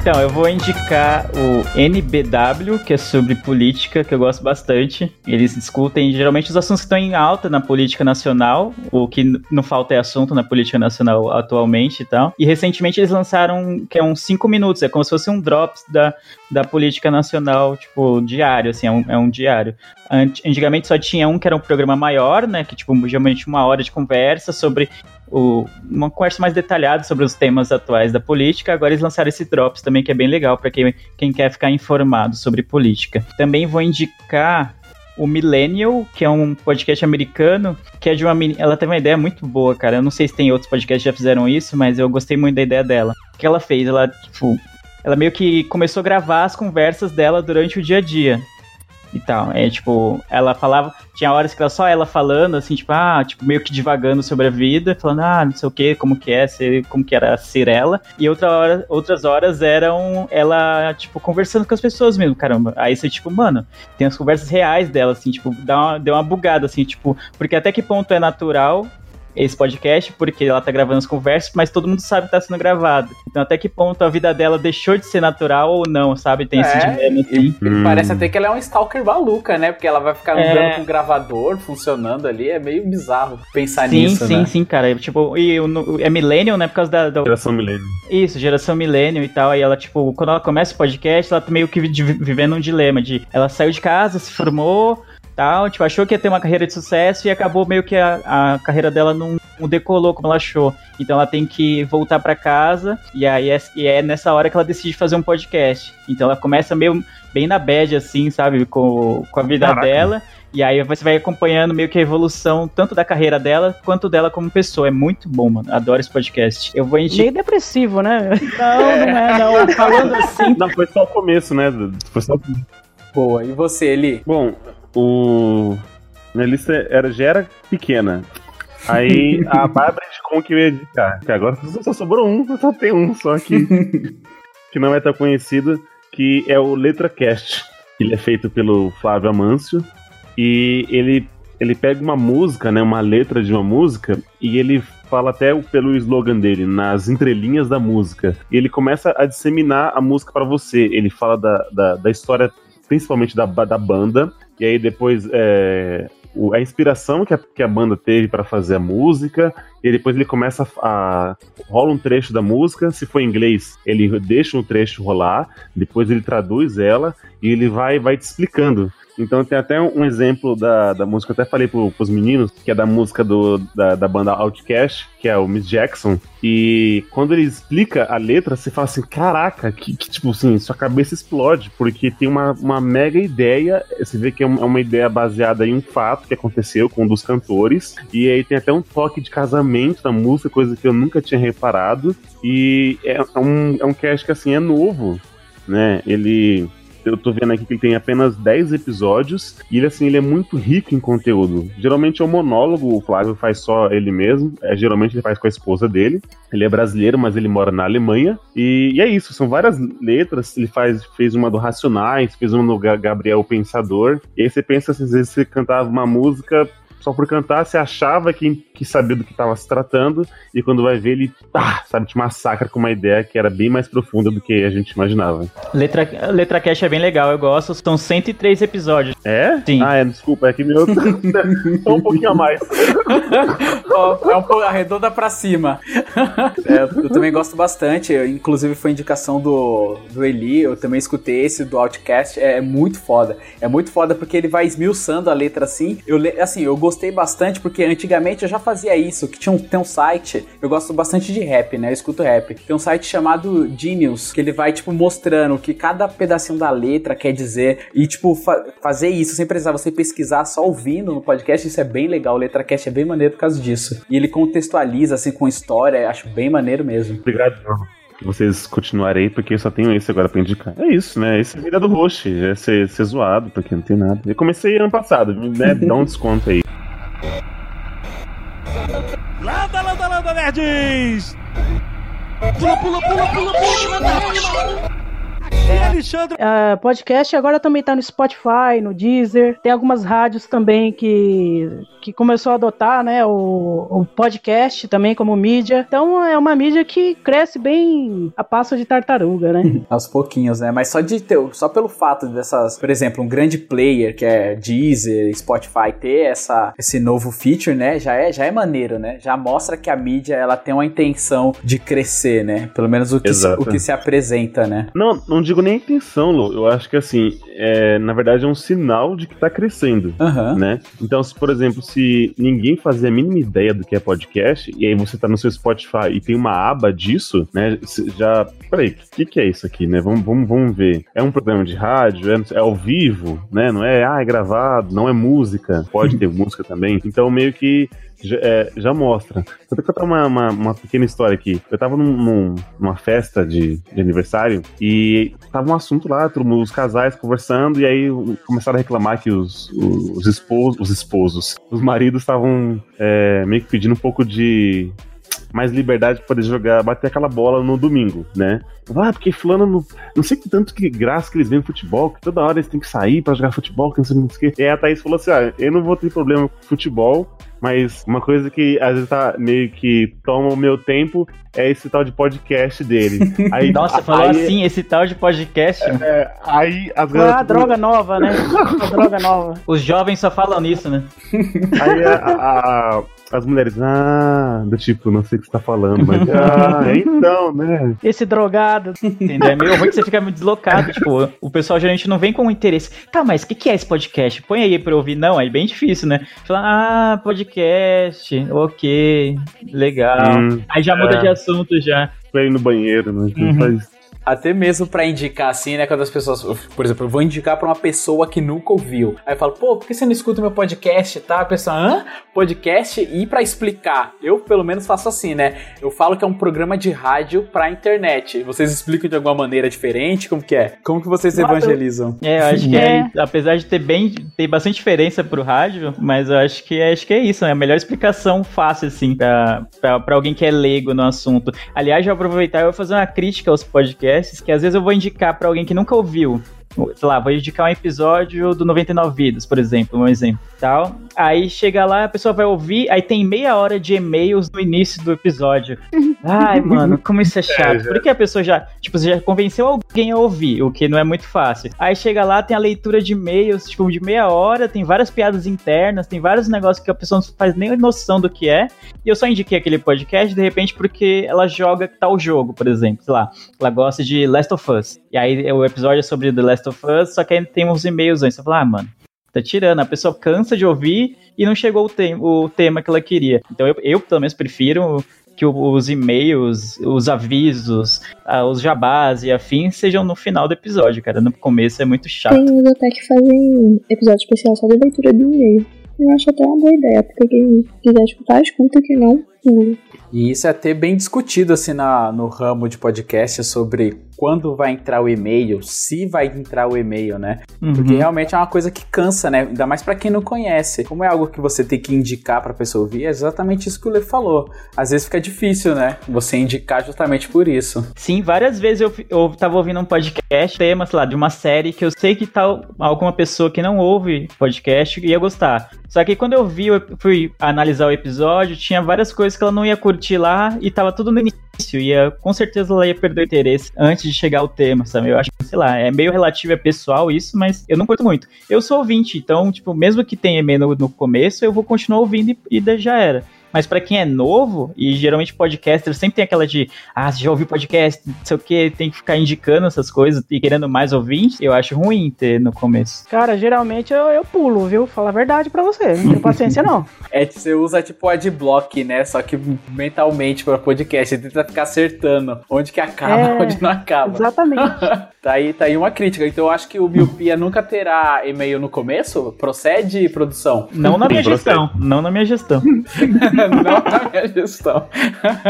Então, eu vou indicar o NBW, que é sobre política, que eu gosto bastante. Eles discutem geralmente os assuntos que estão em alta na política nacional, o que não falta é assunto na política nacional atualmente e tal. E recentemente eles lançaram, que é uns 5 minutos, é como se fosse um drops da, da política nacional, tipo, diário, assim, é um, é um diário. Ant- Antigamente só tinha um que era um programa maior, né, que tipo, geralmente uma hora de conversa sobre o- uma conversa mais detalhada sobre os temas atuais da política. Agora eles lançaram esse Drops também, que é bem legal para quem, quem quer ficar informado sobre política. Também vou indicar o Millennial, que é um podcast americano, que é de uma menina. Ela teve uma ideia muito boa, cara. Eu não sei se tem outros podcasts que já fizeram isso, mas eu gostei muito da ideia dela. O que ela fez? Ela, tipo, ela meio que começou a gravar as conversas dela durante o dia a dia e tal. É tipo, ela falava, tinha horas que era só ela falando, assim, tipo, ah, tipo, meio que divagando sobre a vida, falando, ah, não sei o que, como que é, ser, como que era ser ela. E outra hora, outras horas eram ela, tipo, conversando com as pessoas mesmo, caramba. Aí você, tipo, mano, tem as conversas reais dela, assim, tipo, dá uma, deu uma bugada, assim, tipo, porque até que ponto é natural esse podcast, porque ela tá gravando as conversas, mas todo mundo sabe que tá sendo gravado. Então, até que ponto a vida dela deixou de ser natural ou não, sabe? Tem esse É, dilema, assim. E, e Hum. parece até que ela é um stalker maluca, né? Porque ela vai ficar É. andando com o gravador funcionando ali. É meio bizarro pensar Sim, nisso, sim, né? sim, cara. Tipo, e é Millennial, né? Por causa da, da- Geração Milênio. Isso, geração Millennial e tal. Aí ela, tipo, quando ela começa o podcast, ela tá meio que vi- vivendo um dilema de ela saiu de casa, se formou, tal, tipo, achou que ia ter uma carreira de sucesso e acabou meio que a, a carreira dela não, não decolou como ela achou. Então ela tem que voltar pra casa e aí é, e é nessa hora que ela decide fazer um podcast. Então ela começa meio bem na bad, assim, sabe, com, com a vida Caraca. dela. E aí você vai acompanhando meio que a evolução tanto da carreira dela quanto dela como pessoa. É muito bom, mano. Adoro esse podcast. Eu vou indicar. Meio depressivo, né? Não, não é, não. Falando assim. Não, foi só o começo, né? Foi só... Boa. E você, Eli? Bom, o. Minha lista era, já era pequena. Aí a Bárbara indicou um que eu ia indicar. Que agora só, sobrou um, só tem um só aqui. que não é tão conhecido, que é o LetraCast. Ele é feito pelo Flávio Amâncio. E ele, ele pega uma música, né? Uma letra de uma música, e ele fala até pelo slogan dele, nas entrelinhas da música. E ele começa a disseminar a música pra você. Ele fala da, da, da história, principalmente da, da banda, e aí depois é, o- a inspiração que a, que a banda teve pra fazer a música, e depois ele começa a, a- rola um trecho da música, se for em inglês, ele deixa um trecho rolar, depois ele traduz ela e ele vai vai te explicando. Então tem até um exemplo da, da música, eu até falei pro, pros meninos, que é da música do, da, da banda Outcast, que é o Miss Jackson. E quando ele explica a letra, você fala assim, caraca, que, que, tipo assim, sua cabeça explode, porque tem uma, uma mega ideia, você vê que é é uma ideia baseada em um fato que aconteceu com um dos cantores, e aí tem até um toque de casamento na música, coisa que eu nunca tinha reparado, e é, é um, é um cast que assim, é novo, né, ele... eu tô vendo aqui que ele tem apenas 10 episódios e ele, assim, ele é muito rico em conteúdo. Geralmente é um monólogo, o Flávio faz só ele mesmo, é, geralmente ele faz com a esposa dele. Ele é brasileiro, mas ele mora na Alemanha. E, e é isso, são várias letras. Ele faz, fez uma do Racionais, fez uma do Ga- Gabriel Pensador. E aí você pensa, às vezes você cantava uma música só por cantar, você achava que, que sabia do que estava se tratando, e quando vai ver, ele, ah, sabe, te massacra com uma ideia que era bem mais profunda do que a gente imaginava. Letra, letra Cash é bem legal, eu gosto. São 103 episódios. É? Sim. Ah, é, desculpa, é que meu. Só um pouquinho a mais. Ó, é um pouco arredonda pra cima. É, eu também gosto bastante. eu, inclusive foi indicação do, do Eli. Eu também escutei esse do Outcast. É, muito foda. É muito foda porque ele vai esmiuçando a letra assim. Eu, assim, eu gostei bastante porque antigamente eu já fazia isso. Que tinha um, tem um site. Eu gosto bastante de rap, né? Eu escuto rap. Tem um site chamado Genius que ele vai, tipo, mostrando o que cada pedacinho da letra quer dizer. E, tipo, fa- fazer isso sem precisar você pesquisar só ouvindo no podcast. Isso é bem legal. O LetraCast é bem maneiro por causa disso. E ele contextualiza, assim, com história. Acho bem maneiro mesmo. Obrigado, João. Vocês continuarem porque eu só tenho esse agora pra indicar. É isso, né? Esse é a vida do Roche. É ser, ser zoado, porque não tem nada. Eu comecei ano passado, né? Dá um desconto aí. Landa, landa, landa, nerds! Pula, pula, pula, pula, pula, landa, pula! E Alexandre Ah, podcast agora também tá no Spotify, no Deezer. Tem algumas rádios também que, que começou a adotar, né, o, o podcast também como mídia. Então é uma mídia que cresce bem a passo de tartaruga, né? Aos pouquinhos, né? Mas só de ter, só pelo fato dessas, por exemplo, um grande player que é Deezer, Spotify ter essa, esse novo feature, né? Já é, já é maneiro, né? Já mostra que a mídia ela tem uma intenção de crescer, né? Pelo menos o que, se, o que se apresenta, né? Não, não digo nem intenção, Lu. Eu acho que assim, é, na verdade é um sinal de que tá crescendo. Aham. Né? Então, se, por exemplo, se ninguém fazia a mínima ideia do que é podcast, e aí você tá no seu Spotify e tem uma aba disso, né? Já. Peraí, o que, que é isso aqui, né? Vamos, vamos, vamos ver. É um programa de rádio? É, é ao vivo, né? Não é, ah, é gravado, não é música. Pode ter música também. Então, meio que já, é, já mostra. Vou até contar uma, uma, uma pequena história aqui. Eu tava num- num- numa festa de, de aniversário e tava um assunto lá, os casais conversando, e aí começaram a reclamar que os, os, esposos, os esposos, os maridos estavam é, meio que pedindo um pouco de mais liberdade pra poder jogar, bater aquela bola no domingo, né? Ah, porque fulano não, não sei que tanto que graça que eles veem futebol, que toda hora eles têm que sair pra jogar futebol, que não sei o que. E a Thaís falou assim: ah, eu não vou ter problema com futebol, mas uma coisa que às vezes tá meio que toma o meu tempo é esse tal de podcast dele. Aí, Nossa, falou aí, assim, esse tal de podcast. é, aí as Ah, garotas- droga nova, né? A droga nova. Os jovens só falam nisso, né? Aí a- a- a- as mulheres, ah, do tipo, não sei o que você tá falando, mas ah, então, né? Esse drogado. Entendeu? É meio ruim que você fica meio deslocado. Tipo, o pessoal geralmente não vem com interesse. Tá, mas o que, que é esse podcast? Põe aí pra eu ouvir. Não, é bem difícil, né? Fala, ah, podcast, ok, legal. Hum, aí já muda é. de assunto já. Pra ir no banheiro, né? Uhum. Faz- Até mesmo pra indicar assim, né? Quando as pessoas. Por exemplo, eu vou indicar pra uma pessoa que nunca ouviu. Aí eu falo, pô, por que você não escuta meu podcast? Tá? A pessoa, hã? Podcast? E pra explicar, eu pelo menos faço assim, né? Eu falo que é um programa de rádio pra internet. Vocês explicam de alguma maneira diferente? Como que é? Como que vocês evangelizam? É, eu acho que é, apesar de ter bem, ter bastante diferença pro rádio, mas eu acho que acho que é isso, é a melhor explicação fácil assim pra, pra, pra alguém que é leigo no assunto. Aliás, já vou aproveitar e vou fazer uma crítica aos podcasts, que às vezes eu vou indicar pra alguém que nunca ouviu. Sei lá, vou indicar um episódio do 99 Vidas, por exemplo, um exemplo. Tal. Aí chega lá, a pessoa vai ouvir, aí tem meia hora de e-mails no início do episódio. Ai, mano, como isso é chato. Por que a pessoa já, tipo, você já convenceu alguém a ouvir, o que não é muito fácil. Aí chega lá, tem a leitura de e-mails, tipo, de meia hora, tem várias piadas internas, tem vários negócios que a pessoa não faz nem noção do que é. E eu só indiquei aquele podcast, de repente, porque ela joga tal jogo, por exemplo, sei lá, ela gosta de Last of Us. E aí o episódio é sobre The Last of Us, só que aí tem uns e-mails antes. Você fala, ah, mano, tá tirando. A pessoa cansa de ouvir e não chegou o, te o tema que ela queria. Então eu, eu pelo menos, prefiro que os e-mails, os avisos, ah, os jabás e afins sejam no final do episódio, cara. No começo é muito chato. Tem até que fazem episódio especial só de leitura de e-mail. Eu acho até uma boa ideia, porque quem quiser escutar, escuta, que não. E isso é até bem discutido assim na, no ramo de podcast sobre quando vai entrar o e-mail, se vai entrar o e-mail, né? Porque Uhum. realmente é uma coisa que cansa, né? Ainda mais pra quem não conhece. Como é algo que você tem que indicar pra pessoa ouvir, é exatamente isso que o Lê falou. Às vezes fica difícil, né? Você indicar justamente por isso. Sim, várias vezes eu, eu tava ouvindo um podcast, tema, sei lá, de uma série que eu sei que tal alguma pessoa que não ouve podcast ia gostar. Só que quando eu vi, eu fui analisar o episódio, tinha várias coisas que ela não ia curtir lá e tava tudo no início. Ia, com certeza ela ia perder o interesse antes de chegar ao tema, sabe? Eu acho que, sei lá, é meio relativo, é pessoal isso, mas eu não curto muito. Eu sou ouvinte, então, tipo, mesmo que tenha e-mail no, no começo, eu vou continuar ouvindo e, e já era. Mas pra quem é novo, e geralmente podcaster sempre tem aquela de, ah, você já ouviu podcast, não sei o que, tem que ficar indicando essas coisas e querendo mais ouvintes, eu acho ruim ter no começo. Cara, geralmente eu, eu pulo, viu? Falar a verdade pra você. Não tenho paciência, não. É, você usa tipo o adblock, né? Só que mentalmente pra podcast. Você tenta ficar acertando onde que acaba, É, onde não acaba. Exatamente. Tá aí, tá aí uma crítica. Então eu acho que o Miopia nunca terá e-mail no começo. Procede, produção? Não na minha gestão, não na minha gestão. não na minha gestão.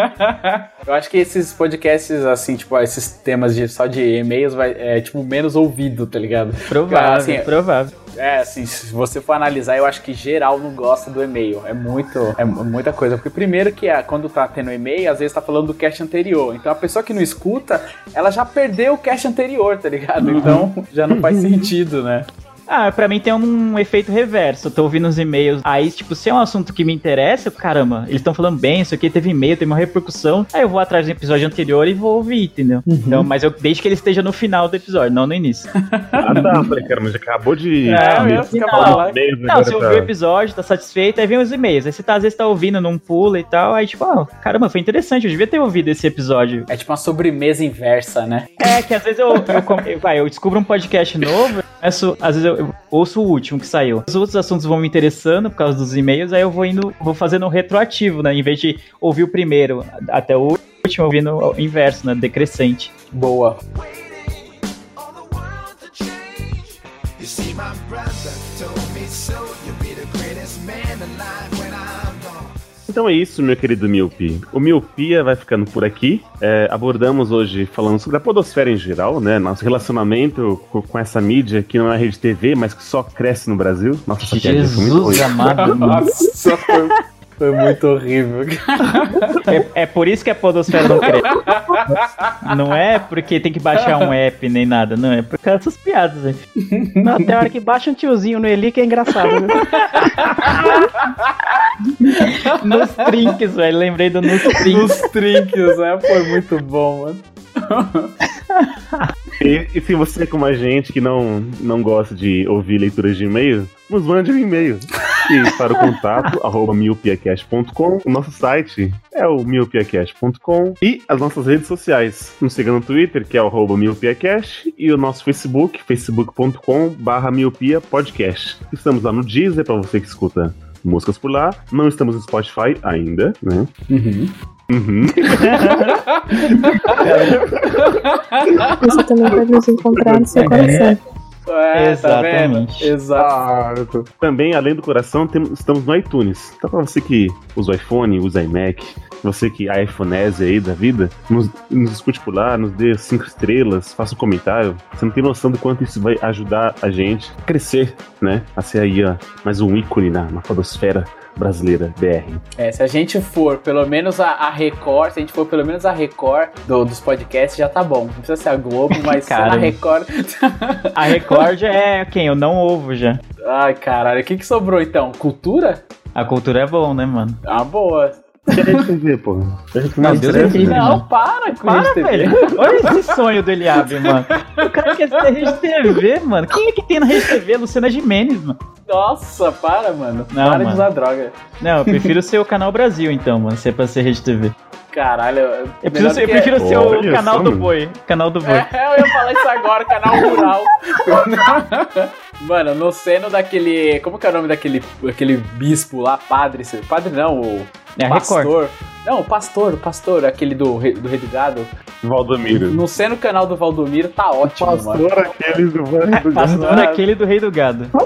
eu acho que esses podcasts, assim, tipo, esses temas de, só de e-mails, vai, é tipo menos ouvido, tá ligado? Provável, Assim, provável. É, assim, se você for analisar, eu acho que geral não gosta do e-mail. É muito, é muita coisa. Porque primeiro que é, quando tá tendo e-mail, às vezes tá falando do cast anterior. Então a pessoa que não escuta, ela já perdeu o cast anterior, tá ligado? Então já não faz sentido, né? Ah, pra mim tem um efeito reverso. Eu tô ouvindo os e-mails. Aí, tipo, se é um assunto que me interessa, eu, caramba, eles estão falando bem, isso aqui teve e-mail, teve uma repercussão. Aí eu vou atrás do episódio anterior e vou ouvir, entendeu? Então, mas eu desde que ele esteja no final do episódio, não no início. Ah, tá. Falei, cara, mas acabou de. É, eu e-mails Não, você ouviu o episódio, tá satisfeito, aí vem os e-mails. Aí você tá, às vezes tá ouvindo num pula e tal, aí tipo, ah, caramba, foi interessante, eu devia ter ouvido esse episódio. É tipo uma sobremesa inversa, né? É, que às vezes eu, eu, eu- vai, eu descubro um podcast novo, eu começo, às vezes eu, eu ouço o último que saiu. Os outros assuntos vão me interessando por causa dos e-mails, aí eu vou indo, vou fazendo um retroativo, né? Em vez de ouvir o primeiro até o último, ouvindo o inverso, né? Decrescente. Boa. Então é isso, meu querido Miopi. O Miopia vai ficando por aqui. É, abordamos hoje falando sobre a podosfera em geral, né? Nosso relacionamento co- com essa mídia que não é rede TV, mas que só cresce no Brasil. Nossa. Jesus amado. Nossa, foi, foi muito horrível. É, é por isso que a podosfera não cresce. Não é porque tem que baixar um app nem nada, não. É por causa dessas piadas, aí. Não, tem hora que baixa um tiozinho no Eli que é engraçado, viu? Nos trinques, velho. Lembrei do Nos trinques. Nos trinques, né? Foi muito bom, mano. E, e se você, como a gente, que não, não gosta de ouvir leituras de e-mail, nos mande um e-mail. E para o contato, arroba miopiacast.com. O nosso site é o miopiacast.com. E as nossas redes sociais. Nos siga no Twitter, que é o miopiacast. E o nosso Facebook, facebook.com barra miopia podcast. Estamos lá no Deezer, para você que escuta músicas por lá. Não estamos no Spotify ainda, né? Uhum. Uhum. Você também pode nos encontrar no seu coração. É, tá? Exatamente. Exato. Também, além do coração, temos, estamos no iTunes. Então, pra você que usa o iPhone, usa iMac, você que é iPhonese aí da vida, nos, nos escute por lá, nos dê cinco estrelas, faça um comentário. Você não tem noção do quanto isso vai ajudar a gente a crescer, né? A ser aí ó, mais um ícone na, na podosfera brasileira, BR. É, se a gente for pelo menos a, a Record, se a gente for pelo menos a Record do- dos podcasts, já tá bom. Não precisa ser a Globo, mas Cara. na Record. A Record é quem? Eu não ouvo já. Ai, caralho, o que, que sobrou então? Cultura? A cultura é bom, né, mano? Ah, boa. Que Rede TV, pô. Rede TV Não, mais Deus interessa, é livre, né? Não, para com Para, velho. Olha esse sonho do Eliabe, mano. O cara quer ter Rede TV, mano. Quem é que tem na Rede TV? Luciana Gimenez, mano. Nossa, para, mano. Não, para de mano. usar droga. Não, eu prefiro ser o Canal Brasil, então, mano. Se é pra ser Rede TV. Caralho. Eu, preciso- eu prefiro ser Olha o canal do boi. Canal do boi. É, eu ia falar isso agora, canal rural. Mano, no seno daquele. Como que é o nome daquele, daquele bispo lá? Padre? Padre não, o. É pastor. Record. Não, o pastor, o pastor, aquele do, do Rei do Gado. Valdomiro. No seno canal do Valdomiro tá ótimo, mano. Pastor aquele do do Pastor Gado. aquele do Rei do Gado.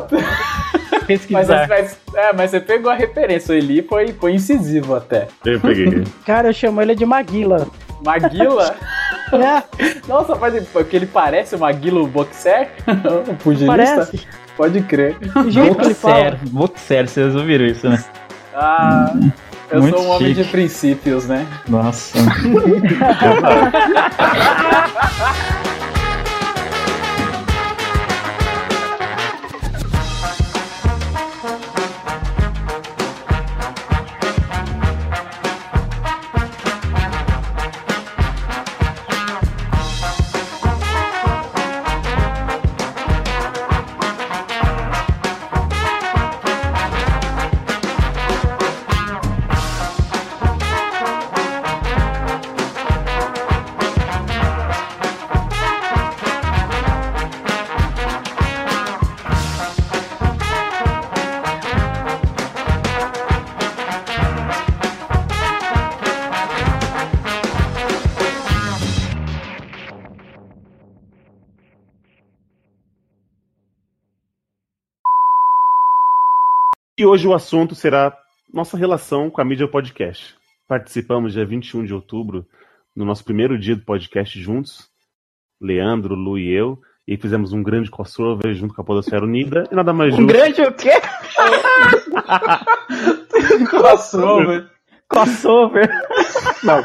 Mas, pesquisar. mas- é, mas você pegou a referência. O Eli foi, foi incisivo até. Eu peguei. Cara, eu chamo ele de Maguila. Maguila? É, Nossa, pode, porque ele parece o Maguila o boxer? o pugilista? parece. Pode crer. Boxer, boxer, vocês ouviram isso, né? Ah, eu Muito sou um homem chique. de princípios, né? Nossa. E hoje o assunto será nossa relação com a mídia podcast. Participamos dia 21 de outubro, no nosso primeiro dia do podcast juntos, Leandro, Lu e eu, e fizemos um grande crossover junto com a Podosfera Unida, e nada mais Um justo. grande o quê? Crossover. Crossover. Não,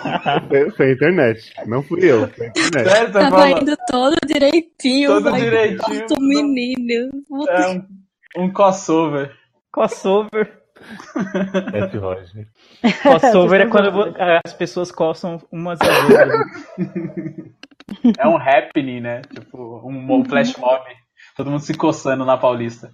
foi, foi a internet, não fui eu, foi a internet. Sério, Tava fala? indo todo direitinho. Todo vai, direitinho. Nossa, menino. É um, um crossover. Crossover. F. Roger. Crossover é quando vo- as pessoas coçam umas às outras. É um happening, né? Tipo, um, um flash mob. Todo mundo se coçando na Paulista.